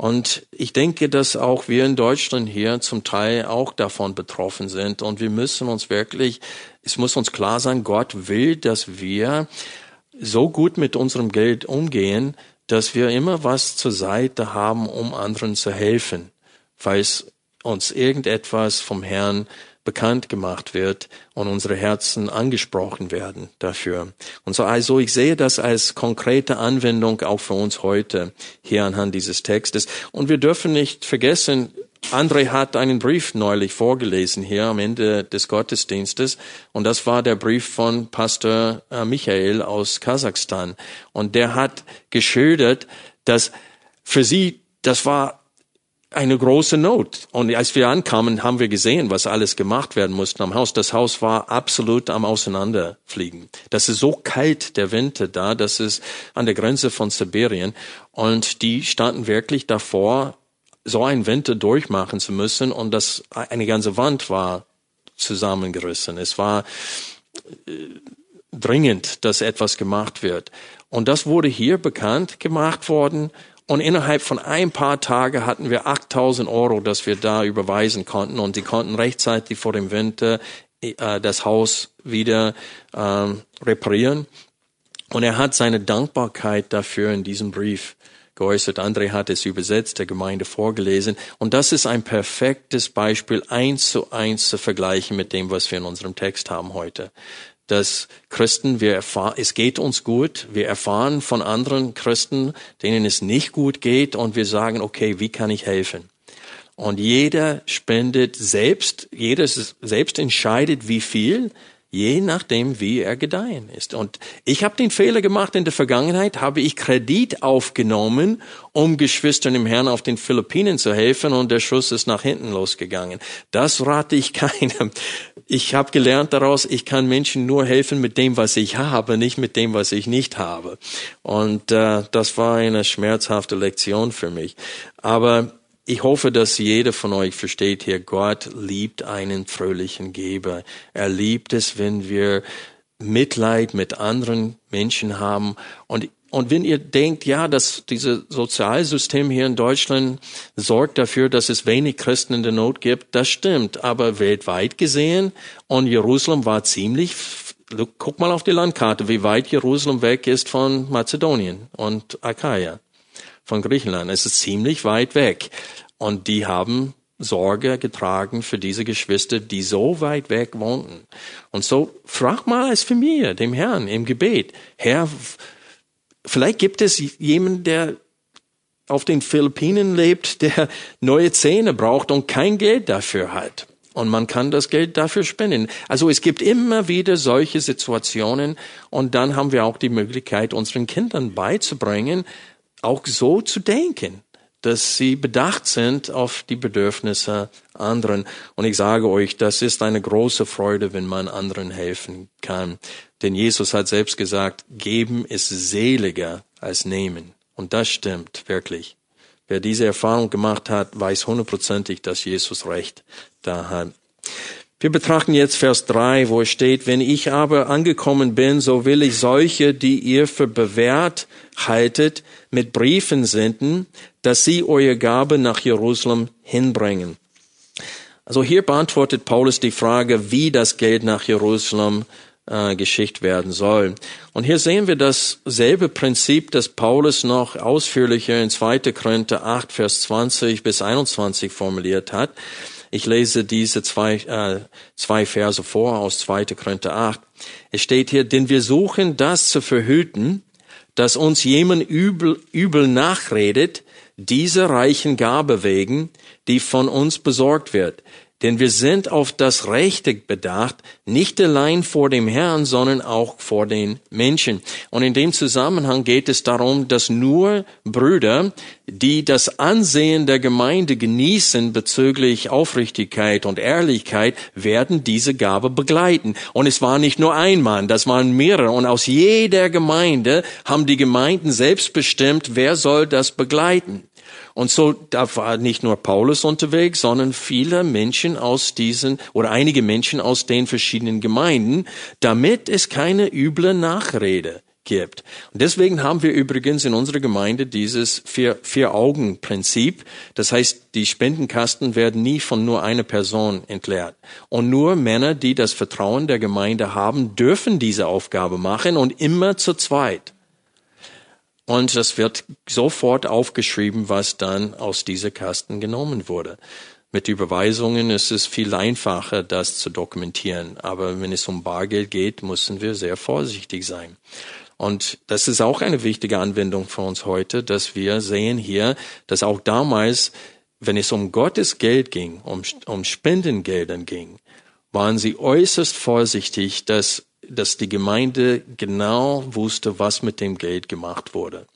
Speaker 2: Und ich denke, dass auch wir in Deutschland hier zum Teil auch davon betroffen sind. Und wir müssen uns wirklich, es muss uns klar sein, Gott will, dass wir so gut mit unserem Geld umgehen, dass wir immer was zur Seite haben, um anderen zu helfen, falls uns irgendetwas vom Herrn bekannt gemacht wird und unsere Herzen angesprochen werden dafür. Und so also ich sehe das als konkrete Anwendung auch für uns heute hier anhand dieses Textes. Und wir dürfen nicht vergessen, André hat einen Brief neulich vorgelesen hier am Ende des Gottesdienstes und das war der Brief von Pastor äh, Michael aus Kasachstan und der hat geschildert, dass für sie das war eine große Not. Und als wir ankamen, haben wir gesehen, was alles gemacht werden musste am Haus. Das Haus war absolut am Auseinanderfliegen. Das ist so kalt, der Winter da, das ist an der Grenze von Sibirien. Und die standen wirklich davor, so einen Winter durchmachen zu müssen. Und das, eine ganze Wand war zusammengerissen. Es war äh, dringend, dass etwas gemacht wird. Und das wurde hier bekannt gemacht worden und innerhalb von ein paar Tagen hatten wir 8000 Euro, dass wir da überweisen konnten. Und sie konnten rechtzeitig vor dem Winter äh, das Haus wieder ähm, reparieren. Und er hat seine Dankbarkeit dafür in diesem Brief geäußert. André hat es übersetzt, der Gemeinde vorgelesen. Und das ist ein perfektes Beispiel, eins zu eins zu vergleichen mit dem, was wir in unserem Text haben heute dass Christen, wir erfahren, es geht uns gut, wir erfahren von anderen Christen, denen es nicht gut geht und wir sagen, okay, wie kann ich helfen? Und jeder spendet selbst, jeder selbst entscheidet, wie viel, je nachdem, wie er gedeihen ist. Und ich habe den Fehler gemacht in der Vergangenheit, habe ich Kredit aufgenommen, um Geschwistern im Herrn auf den Philippinen zu helfen und der Schuss ist nach hinten losgegangen. Das rate ich keinem. Ich habe gelernt daraus, ich kann Menschen nur helfen mit dem, was ich habe, nicht mit dem, was ich nicht habe. Und äh, das war eine schmerzhafte Lektion für mich. Aber ich hoffe, dass jeder von euch versteht hier, Gott liebt einen fröhlichen Geber. Er liebt es, wenn wir Mitleid mit anderen Menschen haben. Und, und wenn ihr denkt, ja, dass dieses Sozialsystem hier in Deutschland sorgt dafür, dass es wenig Christen in der Not gibt, das stimmt. Aber weltweit gesehen, und Jerusalem war ziemlich guck mal auf die Landkarte, wie weit Jerusalem weg ist von Mazedonien und Achaia, von Griechenland. Es ist ziemlich weit weg. Und die haben Sorge getragen für diese Geschwister, die so weit weg wohnten. Und so frag mal als Familie dem Herrn im Gebet, Herr, vielleicht gibt es jemanden, der auf den Philippinen lebt, der neue Zähne braucht und kein Geld dafür hat. Und man kann das Geld dafür spenden. Also es gibt immer wieder solche Situationen und dann haben wir auch die Möglichkeit, unseren Kindern beizubringen, auch so zu denken dass sie bedacht sind auf die Bedürfnisse anderen. Und ich sage euch, das ist eine große Freude, wenn man anderen helfen kann. Denn Jesus hat selbst gesagt, geben ist seliger als nehmen. Und das stimmt wirklich. Wer diese Erfahrung gemacht hat, weiß hundertprozentig, dass Jesus recht da hat. Wir betrachten jetzt Vers 3, wo es steht, wenn ich aber angekommen bin, so will ich solche, die ihr für bewährt haltet, mit Briefen senden, dass sie eure Gabe nach Jerusalem hinbringen. Also hier beantwortet Paulus die Frage, wie das Geld nach Jerusalem äh, geschickt werden soll. Und hier sehen wir dasselbe Prinzip, das Paulus noch ausführlicher in 2. Korinther 8, Vers 20 bis 21 formuliert hat. Ich lese diese zwei, äh, zwei Verse vor aus 2. Korinther 8. Es steht hier, denn wir suchen das zu verhüten, dass uns jemand übel, übel nachredet, diese reichen Gabe wegen, die von uns besorgt wird. Denn wir sind auf das Rechte bedacht, nicht allein vor dem Herrn, sondern auch vor den Menschen. Und in dem Zusammenhang geht es darum, dass nur Brüder, die das Ansehen der Gemeinde genießen bezüglich Aufrichtigkeit und Ehrlichkeit, werden diese Gabe begleiten. Und es war nicht nur ein Mann, das waren mehrere. Und aus jeder Gemeinde haben die Gemeinden selbst bestimmt, wer soll das begleiten. Und so, da war nicht nur Paulus unterwegs, sondern viele Menschen aus diesen, oder einige Menschen aus den verschiedenen Gemeinden, damit es keine üble Nachrede gibt. Und deswegen haben wir übrigens in unserer Gemeinde dieses Vier-Augen-Prinzip. Das heißt, die Spendenkasten werden nie von nur einer Person entleert. Und nur Männer, die das Vertrauen der Gemeinde haben, dürfen diese Aufgabe machen und immer zu zweit. Und das wird sofort aufgeschrieben, was dann aus dieser Kasten genommen wurde. Mit Überweisungen ist es viel einfacher, das zu dokumentieren. Aber wenn es um Bargeld geht, müssen wir sehr vorsichtig sein. Und das ist auch eine wichtige Anwendung für uns heute, dass wir sehen hier, dass auch damals, wenn es um Gottes Geld ging, um, um Spendengeldern ging, waren sie äußerst vorsichtig, dass dass die Gemeinde genau wusste, was mit dem Geld gemacht wurde.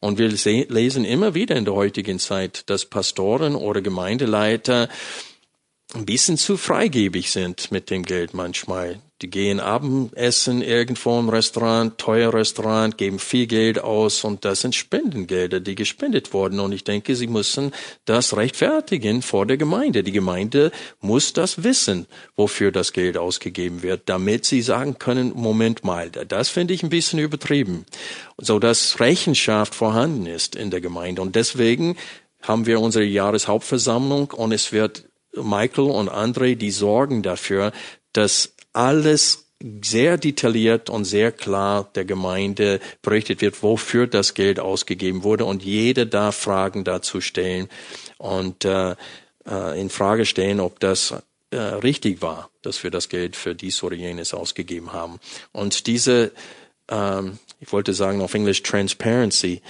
Speaker 2: Und wir lesen immer wieder in der heutigen Zeit, dass Pastoren oder Gemeindeleiter ein bisschen zu freigebig sind mit dem Geld manchmal. Die gehen Abendessen irgendwo im Restaurant, teuer Restaurant, geben viel Geld aus und das sind Spendengelder, die gespendet wurden. Und ich denke, sie müssen das rechtfertigen vor der Gemeinde. Die Gemeinde muss das wissen, wofür das Geld ausgegeben wird, damit sie sagen können, Moment mal, das finde ich ein bisschen übertrieben. So dass Rechenschaft vorhanden ist in der Gemeinde. Und deswegen haben wir unsere Jahreshauptversammlung und es wird Michael und Andre, die sorgen dafür, dass alles sehr detailliert und sehr klar der Gemeinde berichtet wird, wofür das Geld ausgegeben wurde und jeder darf Fragen dazu stellen und äh, äh, in Frage stellen, ob das äh, richtig war, dass wir das Geld für dies oder jenes ausgegeben haben. Und diese, ähm, ich wollte sagen auf Englisch Transparency,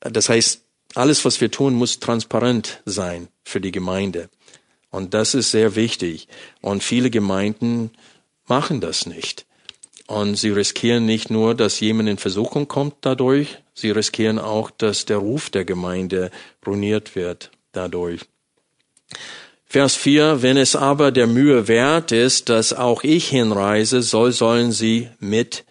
Speaker 2: das heißt, alles, was wir tun, muss transparent sein für die Gemeinde. Und das ist sehr wichtig. Und viele Gemeinden machen das nicht. Und sie riskieren nicht nur, dass jemand in Versuchung kommt dadurch, sie riskieren auch, dass der Ruf der Gemeinde ruiniert wird dadurch. Vers 4, wenn es aber der Mühe wert ist, dass auch ich hinreise, soll, sollen sie mit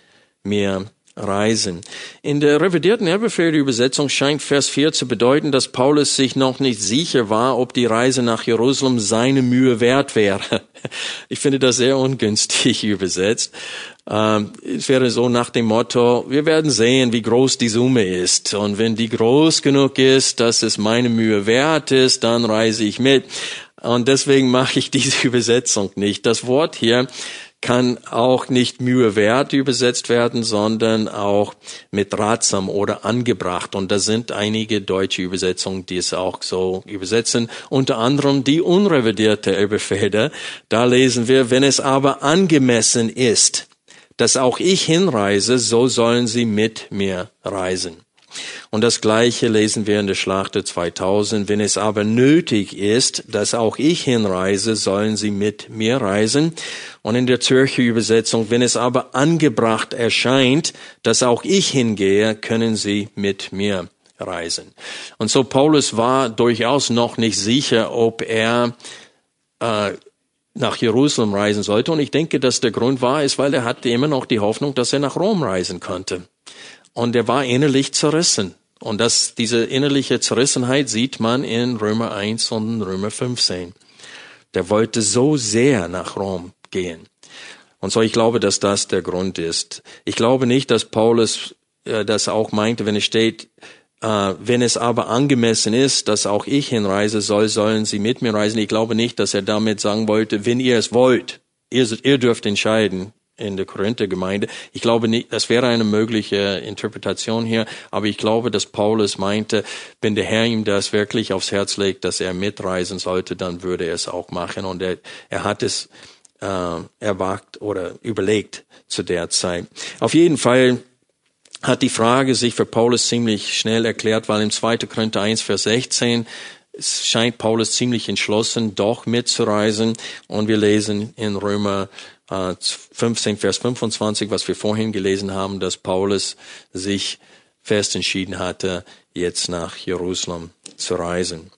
Speaker 2: mir reisen. In der revidierten Elberfelder Übersetzung scheint Vers 4 zu bedeuten, dass Paulus sich noch nicht sicher war, ob die Reise nach Jerusalem seine Mühe wert wäre. Ich finde das sehr ungünstig übersetzt. Ähm, es wäre so nach dem Motto, wir werden sehen, wie groß die Summe ist. Und wenn die groß genug ist, dass es meine Mühe wert ist, dann reise ich mit. Und deswegen mache ich diese Übersetzung nicht. Das Wort hier kann auch nicht Mühe wert übersetzt werden, sondern auch mit ratsam oder angebracht. Und da sind einige deutsche Übersetzungen, die es auch so übersetzen. Unter anderem die unrevidierte Elberfelder. Da lesen wir, wenn es aber angemessen ist, dass auch ich hinreise, so sollen sie mit mir reisen. Und das Gleiche lesen wir in der Schlachte 2000. Wenn es aber nötig ist, dass auch ich hinreise, sollen sie mit mir reisen. Und in der Zürcher Übersetzung, wenn es aber angebracht erscheint, dass auch ich hingehe, können sie mit mir reisen. Und so Paulus war durchaus noch nicht sicher, ob er äh, nach Jerusalem reisen sollte. Und ich denke, dass der Grund war, ist, weil er hatte immer noch die Hoffnung, dass er nach Rom reisen konnte. Und er war innerlich zerrissen. Und das, diese innerliche Zerrissenheit sieht man in Römer 1 und Römer 15. Der wollte so sehr nach Rom gehen. Und so, ich glaube, dass das der Grund ist. Ich glaube nicht, dass Paulus äh, das auch meinte, wenn es steht, äh, wenn es aber angemessen ist, dass auch ich hinreise soll, sollen sie mit mir reisen. Ich glaube nicht, dass er damit sagen wollte, wenn ihr es wollt, ihr, ihr dürft entscheiden, in der Korinther-Gemeinde. Ich glaube nicht, das wäre eine mögliche Interpretation hier, aber ich glaube, dass Paulus meinte, wenn der Herr ihm das wirklich aufs Herz legt, dass er mitreisen sollte, dann würde er es auch machen. Und er, er hat es äh, erwagt oder überlegt zu der Zeit. Auf jeden Fall hat die Frage sich für Paulus ziemlich schnell erklärt, weil im 2. Korinther 1, Vers 16 es scheint Paulus ziemlich entschlossen, doch mitzureisen. Und wir lesen in Römer 15, äh, Vers 25, was wir vorhin gelesen haben, dass Paulus sich fest entschieden hatte, jetzt nach Jerusalem zu reisen.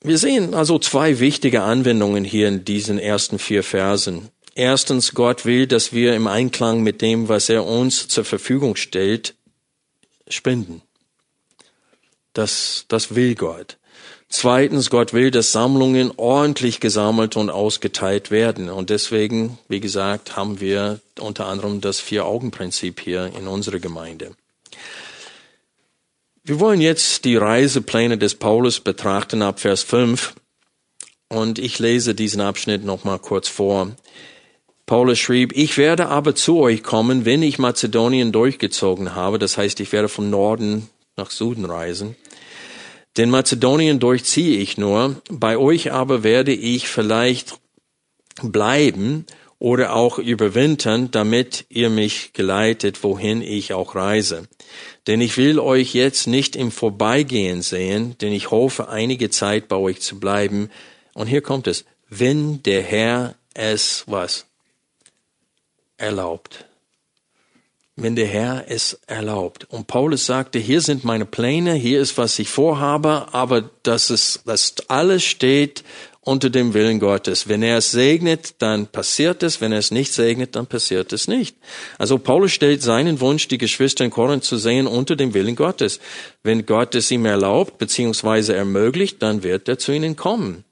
Speaker 2: Wir sehen also zwei wichtige Anwendungen hier in diesen ersten vier Versen. Erstens, Gott will, dass wir im Einklang mit dem, was er uns zur Verfügung stellt, spenden. Das, das will Gott. Zweitens, Gott will, dass Sammlungen ordentlich gesammelt und ausgeteilt werden. Und deswegen, wie gesagt, haben wir unter anderem das Vier-Augen-Prinzip hier in unserer Gemeinde. Wir wollen jetzt die Reisepläne des Paulus betrachten ab Vers 5. Und ich lese diesen Abschnitt nochmal kurz vor. Paulus schrieb, ich werde aber zu euch kommen, wenn ich Mazedonien durchgezogen habe. Das heißt, ich werde vom Norden nach Süden reisen. Denn Mazedonien durchziehe ich nur. Bei euch aber werde ich vielleicht bleiben oder auch überwintern, damit ihr mich geleitet, wohin ich auch reise. Denn ich will euch jetzt nicht im Vorbeigehen sehen, denn ich hoffe, einige Zeit bei euch zu bleiben. Und hier kommt es, wenn der Herr es was erlaubt. Wenn der Herr es erlaubt. Und Paulus sagte, hier sind meine Pläne, hier ist, was ich vorhabe, aber das ist, das alles steht unter dem Willen Gottes. Wenn er es segnet, dann passiert es. Wenn er es nicht segnet, dann passiert es nicht. Also Paulus stellt seinen Wunsch, die Geschwister in Korinth zu sehen, unter dem Willen Gottes. Wenn Gott es ihm erlaubt, beziehungsweise ermöglicht, dann wird er zu ihnen kommen.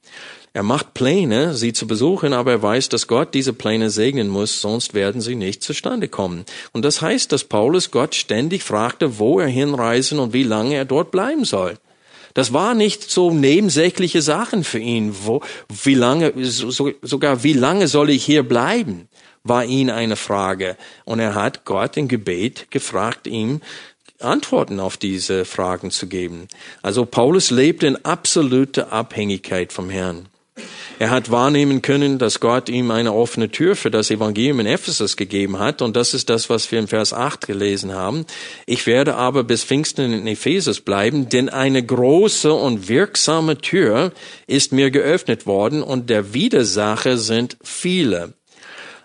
Speaker 2: Er macht Pläne, sie zu besuchen, aber er weiß, dass Gott diese Pläne segnen muss, sonst werden sie nicht zustande kommen. Und das heißt, dass Paulus Gott ständig fragte, wo er hinreisen und wie lange er dort bleiben soll. Das war nicht so nebensächliche Sachen für ihn. Wo, wie lange, so, sogar wie lange soll ich hier bleiben, war ihn eine Frage. Und er hat Gott im Gebet gefragt, ihm Antworten auf diese Fragen zu geben. Also Paulus lebt in absoluter Abhängigkeit vom Herrn. Er hat wahrnehmen können, dass Gott ihm eine offene Tür für das Evangelium in Ephesus gegeben hat. Und das ist das, was wir im Vers 8 gelesen haben. Ich werde aber bis Pfingsten in Ephesus bleiben, denn eine große und wirksame Tür ist mir geöffnet worden und der Widersacher sind viele.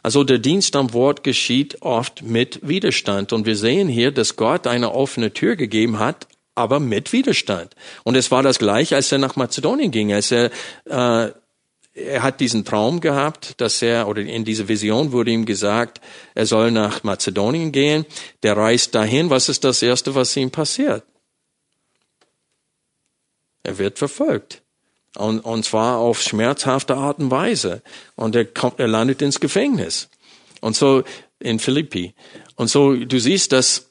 Speaker 2: Also der Dienst am Wort geschieht oft mit Widerstand. Und wir sehen hier, dass Gott eine offene Tür gegeben hat, aber mit Widerstand. Und es war das gleiche, als er nach Mazedonien ging, als er äh, er hat diesen Traum gehabt, dass er, oder in dieser Vision wurde ihm gesagt, er soll nach Mazedonien gehen. Der reist dahin. Was ist das Erste, was ihm passiert? Er wird verfolgt. Und, und zwar auf schmerzhafte Art und Weise. Und er kommt, er landet ins Gefängnis. Und so in Philippi. Und so, du siehst, dass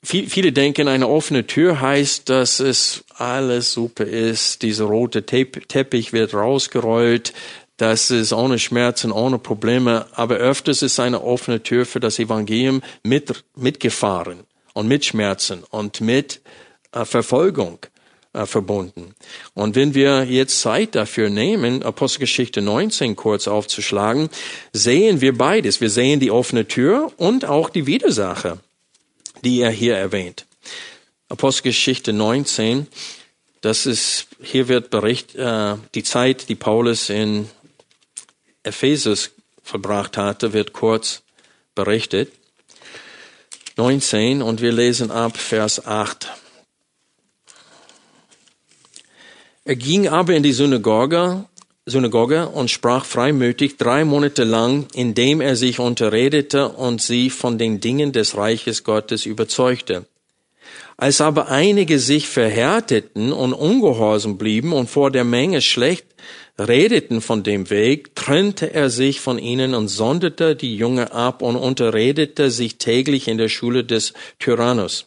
Speaker 2: Viele denken, eine offene Tür heißt, dass es alles super ist. Dieser rote Teppich wird rausgerollt. Das ist ohne Schmerzen, ohne Probleme. Aber öfters ist eine offene Tür für das Evangelium mit, mitgefahren und mit Schmerzen und mit äh, Verfolgung äh, verbunden. Und wenn wir jetzt Zeit dafür nehmen, Apostelgeschichte 19 kurz aufzuschlagen, sehen wir beides. Wir sehen die offene Tür und auch die Widersacher die er hier erwähnt. Apostelgeschichte 19, das ist, hier wird Bericht, äh, die Zeit, die Paulus in Ephesus verbracht hatte, wird kurz berichtet. 19 und wir lesen ab Vers 8. Er ging aber in die Synagoge Synagoge und sprach freimütig drei Monate lang, indem er sich unterredete und sie von den Dingen des Reiches Gottes überzeugte. Als aber einige sich verhärteten und ungehorsam blieben und vor der Menge schlecht redeten von dem Weg, trennte er sich von ihnen und sonderte die Jünger ab und unterredete sich täglich in der Schule des Tyrannus.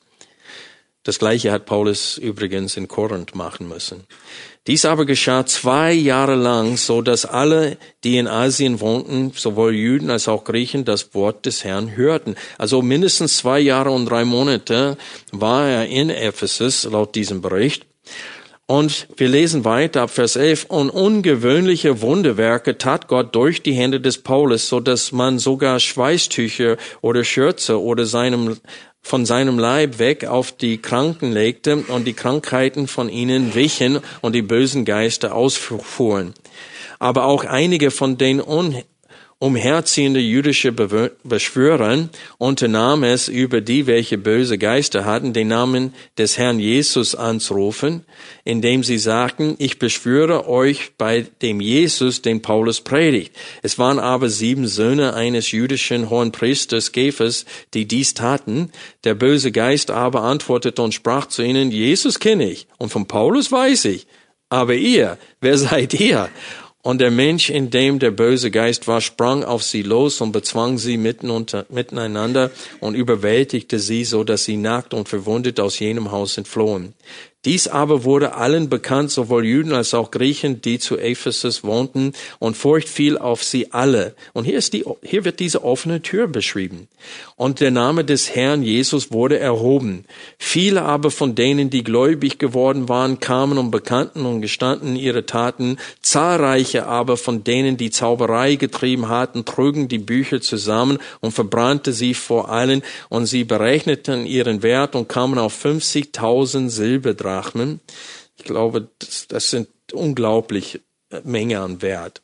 Speaker 2: Das gleiche hat Paulus übrigens in Korinth machen müssen. Dies aber geschah zwei Jahre lang, so dass alle, die in Asien wohnten, sowohl Juden als auch Griechen, das Wort des Herrn hörten. Also mindestens zwei Jahre und drei Monate war er in Ephesus, laut diesem Bericht. Und wir lesen weiter ab Vers 11. Und ungewöhnliche Wunderwerke tat Gott durch die Hände des Paulus, so dass man sogar Schweißtücher oder Schürze oder seinem, von seinem Leib weg auf die Kranken legte und die Krankheiten von ihnen wichen und die bösen Geister ausfuhren. Aber auch einige von den umherziehende jüdische Beschwörer unternahm es über die, welche böse Geister hatten, den Namen des Herrn Jesus anzurufen, indem sie sagten, ich beschwöre euch bei dem Jesus, den Paulus predigt. Es waren aber sieben Söhne eines jüdischen Hohenpriesters Gephas, die dies taten. Der böse Geist aber antwortete und sprach zu ihnen, Jesus kenne ich und von Paulus weiß ich. Aber ihr, wer seid ihr? Und der Mensch, in dem der böse Geist war, sprang auf sie los und bezwang sie mitten unter, miteinander und überwältigte sie, so dass sie nackt und verwundet aus jenem Haus entflohen. Dies aber wurde allen bekannt, sowohl Juden als auch Griechen, die zu Ephesus wohnten, und Furcht fiel auf sie alle. Und hier ist die, hier wird diese offene Tür beschrieben. Und der Name des Herrn Jesus wurde erhoben. Viele aber von denen, die gläubig geworden waren, kamen und bekannten und gestanden ihre Taten. Zahlreiche aber von denen, die Zauberei getrieben hatten, trugen die Bücher zusammen und verbrannte sie vor allen, und sie berechneten ihren Wert und kamen auf 50.000 Silberdrachen. Drachmen. Ich glaube, das, das sind unglaublich äh, Menge an Wert.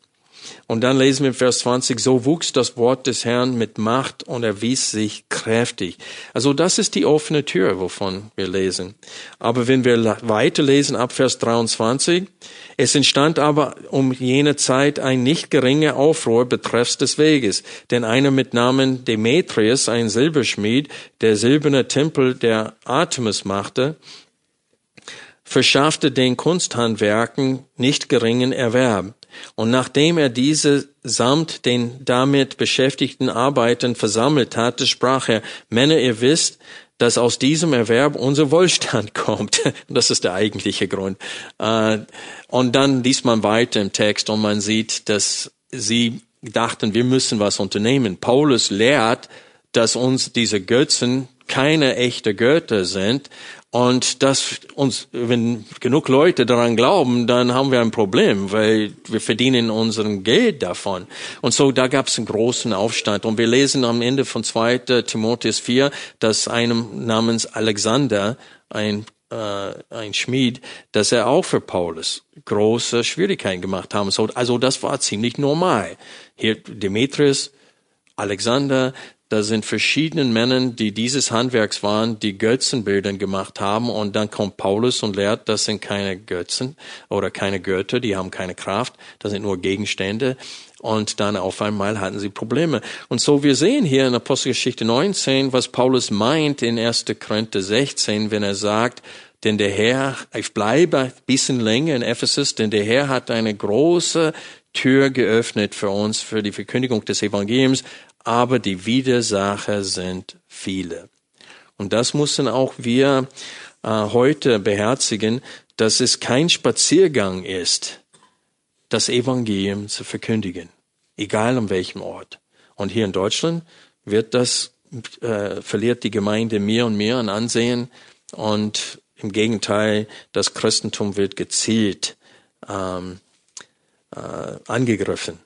Speaker 2: Und dann lesen wir in Vers 20, so wuchs das Wort des Herrn mit Macht und erwies sich kräftig. Also das ist die offene Tür, wovon wir lesen. Aber wenn wir weiterlesen ab Vers 23, es entstand aber um jene Zeit ein nicht geringer Aufruhr betreffs des Weges, denn einer mit Namen Demetrius, ein Silberschmied, der silberne Tempel der Artemis machte, verschaffte den Kunsthandwerken nicht geringen Erwerb. Und nachdem er diese samt den damit beschäftigten Arbeitern versammelt hatte, sprach er, Männer, ihr wisst, dass aus diesem Erwerb unser Wohlstand kommt. Das ist der eigentliche Grund. Äh, und dann liest man weiter im Text und man sieht, dass sie dachten, wir müssen was unternehmen. Paulus lehrt, dass uns diese Götzen keine echte Götter sind, und das uns, wenn genug Leute daran glauben, dann haben wir ein Problem, weil wir verdienen unseren Geld davon. Und so, da gab es einen großen Aufstand. Und wir lesen am Ende von 2. Timotheus 4, dass einem namens Alexander, ein, äh, ein Schmied, dass er auch für Paulus große Schwierigkeiten gemacht haben. So, also das war ziemlich normal. Hier Demetrius, Alexander, da sind verschiedene Männer, die dieses Handwerks waren, die Götzenbilder gemacht haben und dann kommt Paulus und lehrt, das sind keine Götzen oder keine Götter, die haben keine Kraft, das sind nur Gegenstände und dann auf einmal hatten sie Probleme. Und so wir sehen hier in Apostelgeschichte 19, was Paulus meint in 1. Korinther 16, wenn er sagt, denn der Herr, ich bleibe ein bisschen länger in Ephesus, denn der Herr hat eine große Tür geöffnet für uns, für die Verkündigung des Evangeliums, aber die Widersacher sind viele. Und das müssen auch wir äh, heute beherzigen, dass es kein Spaziergang ist, das Evangelium zu verkündigen, egal an welchem Ort. Und hier in Deutschland wird das, äh, verliert die Gemeinde mehr und mehr an Ansehen und im Gegenteil, das Christentum wird gezielt ähm, äh, angegriffen.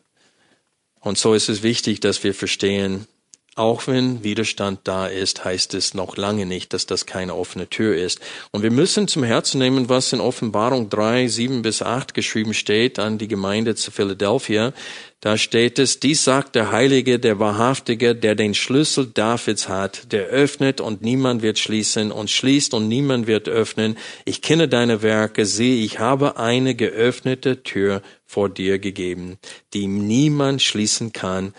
Speaker 2: Und so ist es wichtig, dass wir verstehen, auch wenn Widerstand da ist, heißt es noch lange nicht, dass das keine offene Tür ist. Und wir müssen zum Herzen nehmen, was in Offenbarung 3, 7 bis 8 geschrieben steht an die Gemeinde zu Philadelphia. Da steht es, dies sagt der Heilige, der Wahrhaftige, der den Schlüssel Davids hat, der öffnet und niemand wird schließen und schließt und niemand wird öffnen. Ich kenne deine Werke, sehe, ich habe eine geöffnete Tür vor dir gegeben, die niemand schließen kann,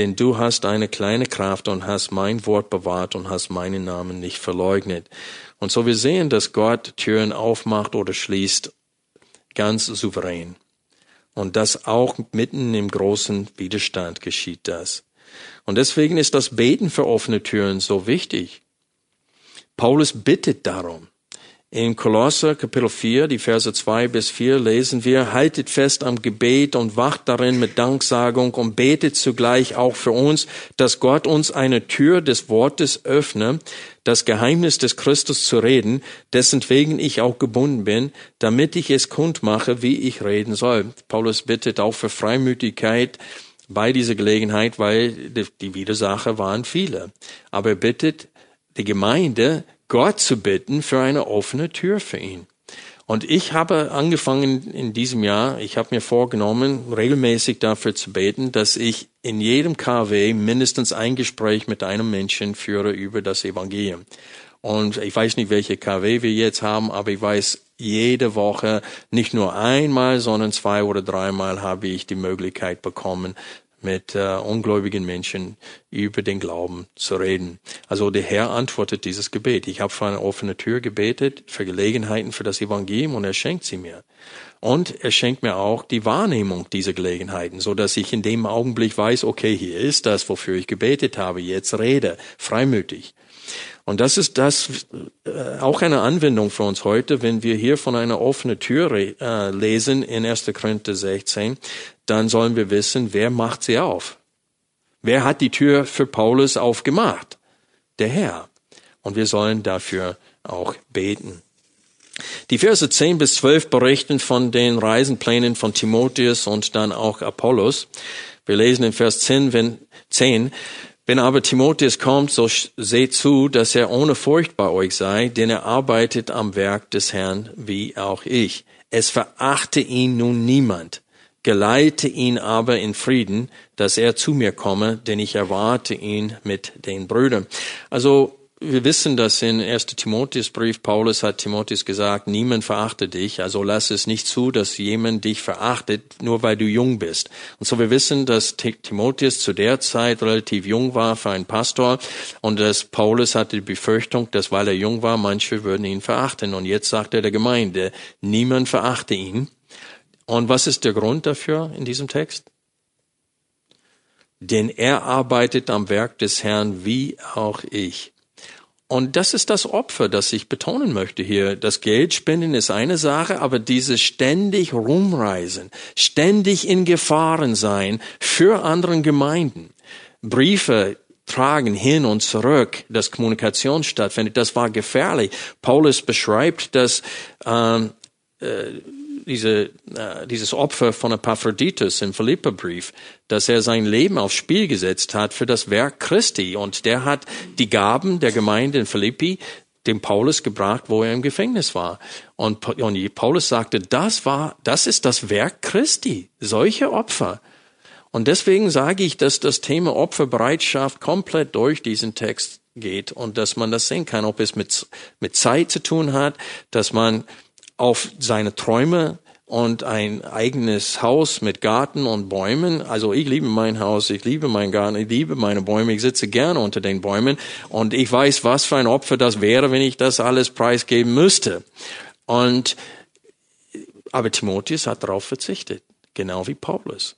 Speaker 2: denn du hast eine kleine Kraft und hast mein Wort bewahrt und hast meinen Namen nicht verleugnet. Und so wir sehen, dass Gott Türen aufmacht oder schließt, ganz souverän. Und das auch mitten im großen Widerstand geschieht das. Und deswegen ist das Beten für offene Türen so wichtig. Paulus bittet darum. In Kolosser Kapitel 4, die Verse 2 bis 4 lesen wir, haltet fest am Gebet und wacht darin mit Danksagung und betet zugleich auch für uns, dass Gott uns eine Tür des Wortes öffne, das Geheimnis des Christus zu reden, dessen wegen ich auch gebunden bin, damit ich es kundmache, wie ich reden soll. Paulus bittet auch für Freimütigkeit, bei dieser Gelegenheit, weil die Widersacher waren viele. Aber er bittet die Gemeinde, Gott zu bitten für eine offene Tür für ihn. Und ich habe angefangen in diesem Jahr, ich habe mir vorgenommen, regelmäßig dafür zu beten, dass ich in jedem KW mindestens ein Gespräch mit einem Menschen führe über das Evangelium. Und ich weiß nicht, welche KW wir jetzt haben, aber ich weiß, jede Woche, nicht nur einmal, sondern zwei oder dreimal habe ich die Möglichkeit bekommen, mit äh, ungläubigen Menschen über den Glauben zu reden. Also der Herr antwortet dieses Gebet. Ich habe für eine offene Tür gebetet, für Gelegenheiten für das Evangelium und er schenkt sie mir. Und er schenkt mir auch die Wahrnehmung dieser Gelegenheiten, so dass ich in dem Augenblick weiß, okay, hier ist das, wofür ich gebetet habe, jetzt rede, freimütig. Und das ist das äh, auch eine Anwendung für uns heute, wenn wir hier von einer offenen Tür äh, lesen in 1. Korinther 16, dann sollen wir wissen, wer macht sie auf? Wer hat die Tür für Paulus aufgemacht? Der Herr. Und wir sollen dafür auch beten. Die Verse 10 bis 12 berichten von den Reisenplänen von Timotheus und dann auch Apollos. Wir lesen in Vers 10, wenn, 10, wenn aber Timotheus kommt, so seht zu, dass er ohne Furcht bei euch sei, denn er arbeitet am Werk des Herrn wie auch ich. Es verachte ihn nun niemand geleite ihn aber in Frieden, dass er zu mir komme, denn ich erwarte ihn mit den Brüdern. Also wir wissen, dass in 1. Timotheusbrief Paulus hat Timotheus gesagt, niemand verachte dich, also lass es nicht zu, dass jemand dich verachtet, nur weil du jung bist. Und so wir wissen, dass Timotheus zu der Zeit relativ jung war für einen Pastor und dass Paulus hatte die Befürchtung, dass weil er jung war, manche würden ihn verachten. Und jetzt sagt er der Gemeinde, niemand verachte ihn, und was ist der Grund dafür in diesem Text? Denn er arbeitet am Werk des Herrn wie auch ich. Und das ist das Opfer, das ich betonen möchte hier. Das Geldspenden ist eine Sache, aber dieses ständig rumreisen, ständig in Gefahren sein für anderen Gemeinden, Briefe tragen hin und zurück, dass Kommunikation stattfindet, das war gefährlich. Paulus beschreibt, dass ähm, äh, diese, äh, dieses Opfer von Epaphroditus im Philipperbrief, dass er sein Leben aufs Spiel gesetzt hat für das Werk Christi. Und der hat die Gaben der Gemeinde in Philippi dem Paulus gebracht, wo er im Gefängnis war. Und, und Paulus sagte, das war, das ist das Werk Christi, solche Opfer. Und deswegen sage ich, dass das Thema Opferbereitschaft komplett durch diesen Text geht und dass man das sehen kann, ob es mit, mit Zeit zu tun hat, dass man auf seine Träume und ein eigenes Haus mit Garten und Bäumen. Also ich liebe mein Haus, ich liebe meinen Garten, ich liebe meine Bäume, ich sitze gerne unter den Bäumen und ich weiß, was für ein Opfer das wäre, wenn ich das alles preisgeben müsste. Und aber Timotheus hat darauf verzichtet, genau wie Paulus.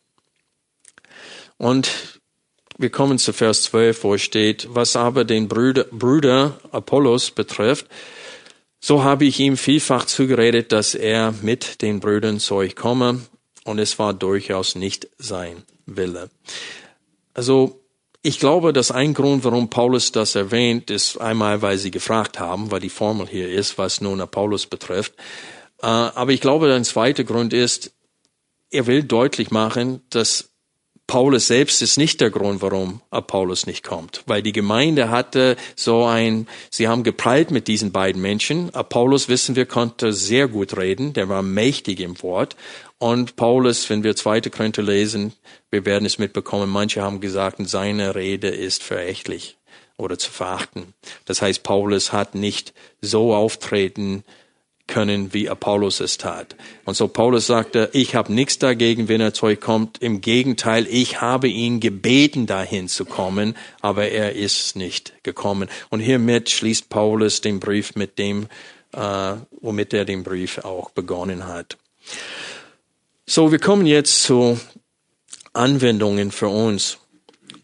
Speaker 2: Und wir kommen zu Vers 12, wo steht, was aber den Brüder, Brüder Apollos betrifft, so habe ich ihm vielfach zugeredet, dass er mit den Brüdern zu euch komme, und es war durchaus nicht sein Wille. Also, ich glaube, dass ein Grund, warum Paulus das erwähnt, ist einmal, weil sie gefragt haben, weil die Formel hier ist, was nun Paulus betrifft. Äh, aber ich glaube, ein zweiter Grund ist, er will deutlich machen, dass Paulus selbst ist nicht der Grund, warum Apollos nicht kommt, weil die Gemeinde hatte so ein, sie haben geprallt mit diesen beiden Menschen. Apollos, wissen wir, konnte sehr gut reden, der war mächtig im Wort. Und Paulus, wenn wir zweite Korinther lesen, wir werden es mitbekommen, manche haben gesagt, seine Rede ist verächtlich oder zu verachten. Das heißt, Paulus hat nicht so auftreten können, wie Apollos es tat. Und so Paulus sagte, ich habe nichts dagegen, wenn er zu euch kommt. Im Gegenteil, ich habe ihn gebeten, dahin zu kommen, aber er ist nicht gekommen. Und hiermit schließt Paulus den Brief mit dem, äh, womit er den Brief auch begonnen hat. So, wir kommen jetzt zu Anwendungen für uns.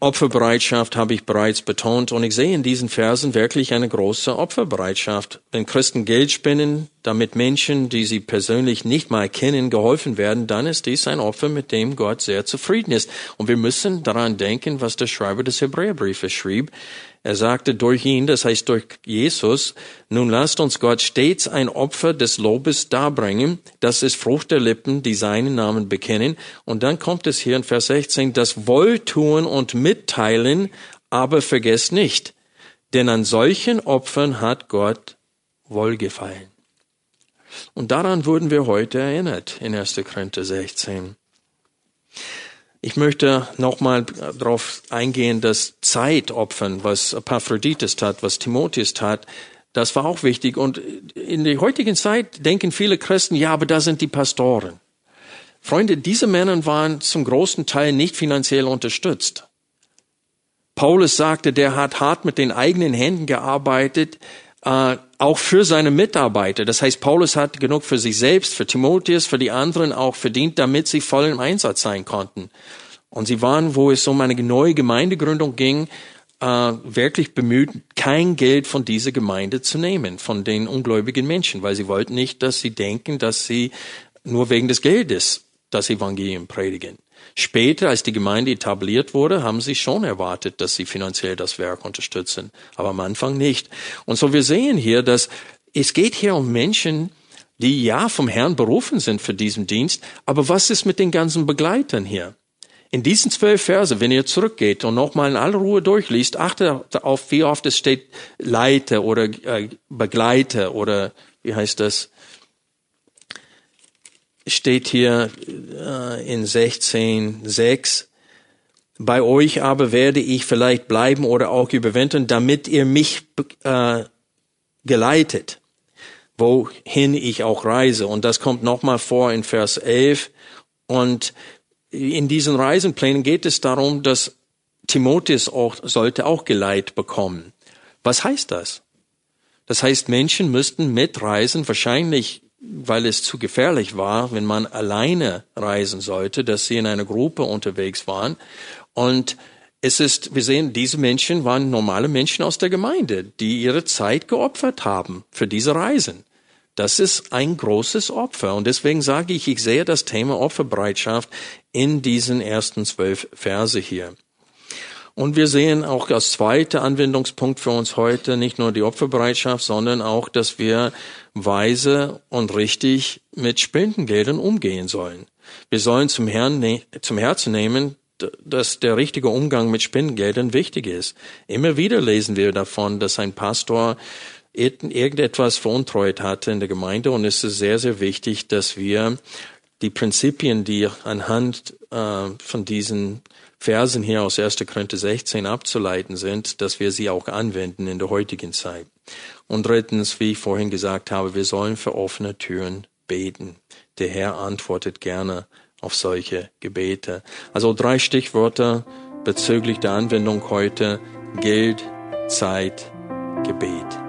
Speaker 2: Opferbereitschaft habe ich bereits betont und ich sehe in diesen Versen wirklich eine große Opferbereitschaft. Wenn Christen Geld spenden, damit Menschen, die sie persönlich nicht mal kennen, geholfen werden, dann ist dies ein Opfer, mit dem Gott sehr zufrieden ist. Und wir müssen daran denken, was der Schreiber des Hebräerbriefes schrieb. Er sagte durch ihn, das heißt durch Jesus, nun lasst uns Gott stets ein Opfer des Lobes darbringen, das ist Frucht der Lippen, die seinen Namen bekennen. Und dann kommt es hier in Vers 16, das Wohltun und Mitteilen, aber vergesst nicht, denn an solchen Opfern hat Gott wohlgefallen. Und daran wurden wir heute erinnert in 1. Korinther 16. Ich möchte nochmal darauf eingehen, dass Zeitopfern, was Epaphroditus tat, was Timotheus tat, das war auch wichtig. Und in der heutigen Zeit denken viele Christen, ja, aber da sind die Pastoren. Freunde, diese Männer waren zum großen Teil nicht finanziell unterstützt. Paulus sagte, der hat hart mit den eigenen Händen gearbeitet, äh, auch für seine Mitarbeiter. Das heißt, Paulus hat genug für sich selbst, für Timotheus, für die anderen auch verdient, damit sie voll im Einsatz sein konnten. Und sie waren, wo es um eine neue Gemeindegründung ging, äh, wirklich bemüht, kein Geld von dieser Gemeinde zu nehmen, von den ungläubigen Menschen, weil sie wollten nicht, dass sie denken, dass sie nur wegen des Geldes das Evangelium predigen. Später, als die Gemeinde etabliert wurde, haben sie schon erwartet, dass sie finanziell das Werk unterstützen, aber am Anfang nicht. Und so wir sehen hier, dass es geht hier um Menschen, die ja vom Herrn berufen sind für diesen Dienst, aber was ist mit den ganzen Begleitern hier? In diesen zwölf Verse, wenn ihr zurückgeht und nochmal in aller Ruhe durchliest, achtet auf, wie oft es steht Leiter oder äh, Begleiter oder wie heißt das? Steht hier äh, in 16,6. Bei euch aber werde ich vielleicht bleiben oder auch überwintern, damit ihr mich äh, geleitet, wohin ich auch reise. Und das kommt nochmal vor in Vers 11. Und in diesen Reisenplänen geht es darum, dass Timotheus auch, sollte auch Geleit bekommen. Was heißt das? Das heißt, Menschen müssten mitreisen, wahrscheinlich weil es zu gefährlich war, wenn man alleine reisen sollte, dass sie in einer Gruppe unterwegs waren. Und es ist, wir sehen, diese Menschen waren normale Menschen aus der Gemeinde, die ihre Zeit geopfert haben für diese Reisen. Das ist ein großes Opfer. Und deswegen sage ich, ich sehe das Thema Opferbereitschaft in diesen ersten zwölf Verse hier. Und wir sehen auch als zweiter Anwendungspunkt für uns heute nicht nur die Opferbereitschaft, sondern auch, dass wir weise und richtig mit Spendengeldern umgehen sollen. Wir sollen zum Herrn, ne-, zum Herzen nehmen, dass der richtige Umgang mit Spendengeldern wichtig ist. Immer wieder lesen wir davon, dass ein Pastor irgendetwas veruntreut hatte in der Gemeinde und es ist sehr, sehr wichtig, dass wir die Prinzipien, die anhand äh, von diesen Versen hier aus 1. Korinther 16 abzuleiten sind, dass wir sie auch anwenden in der heutigen Zeit. Und drittens, wie ich vorhin gesagt habe, wir sollen für offene Türen beten. Der Herr antwortet gerne auf solche Gebete. Also drei Stichworte bezüglich der Anwendung heute. Geld, Zeit, Gebet.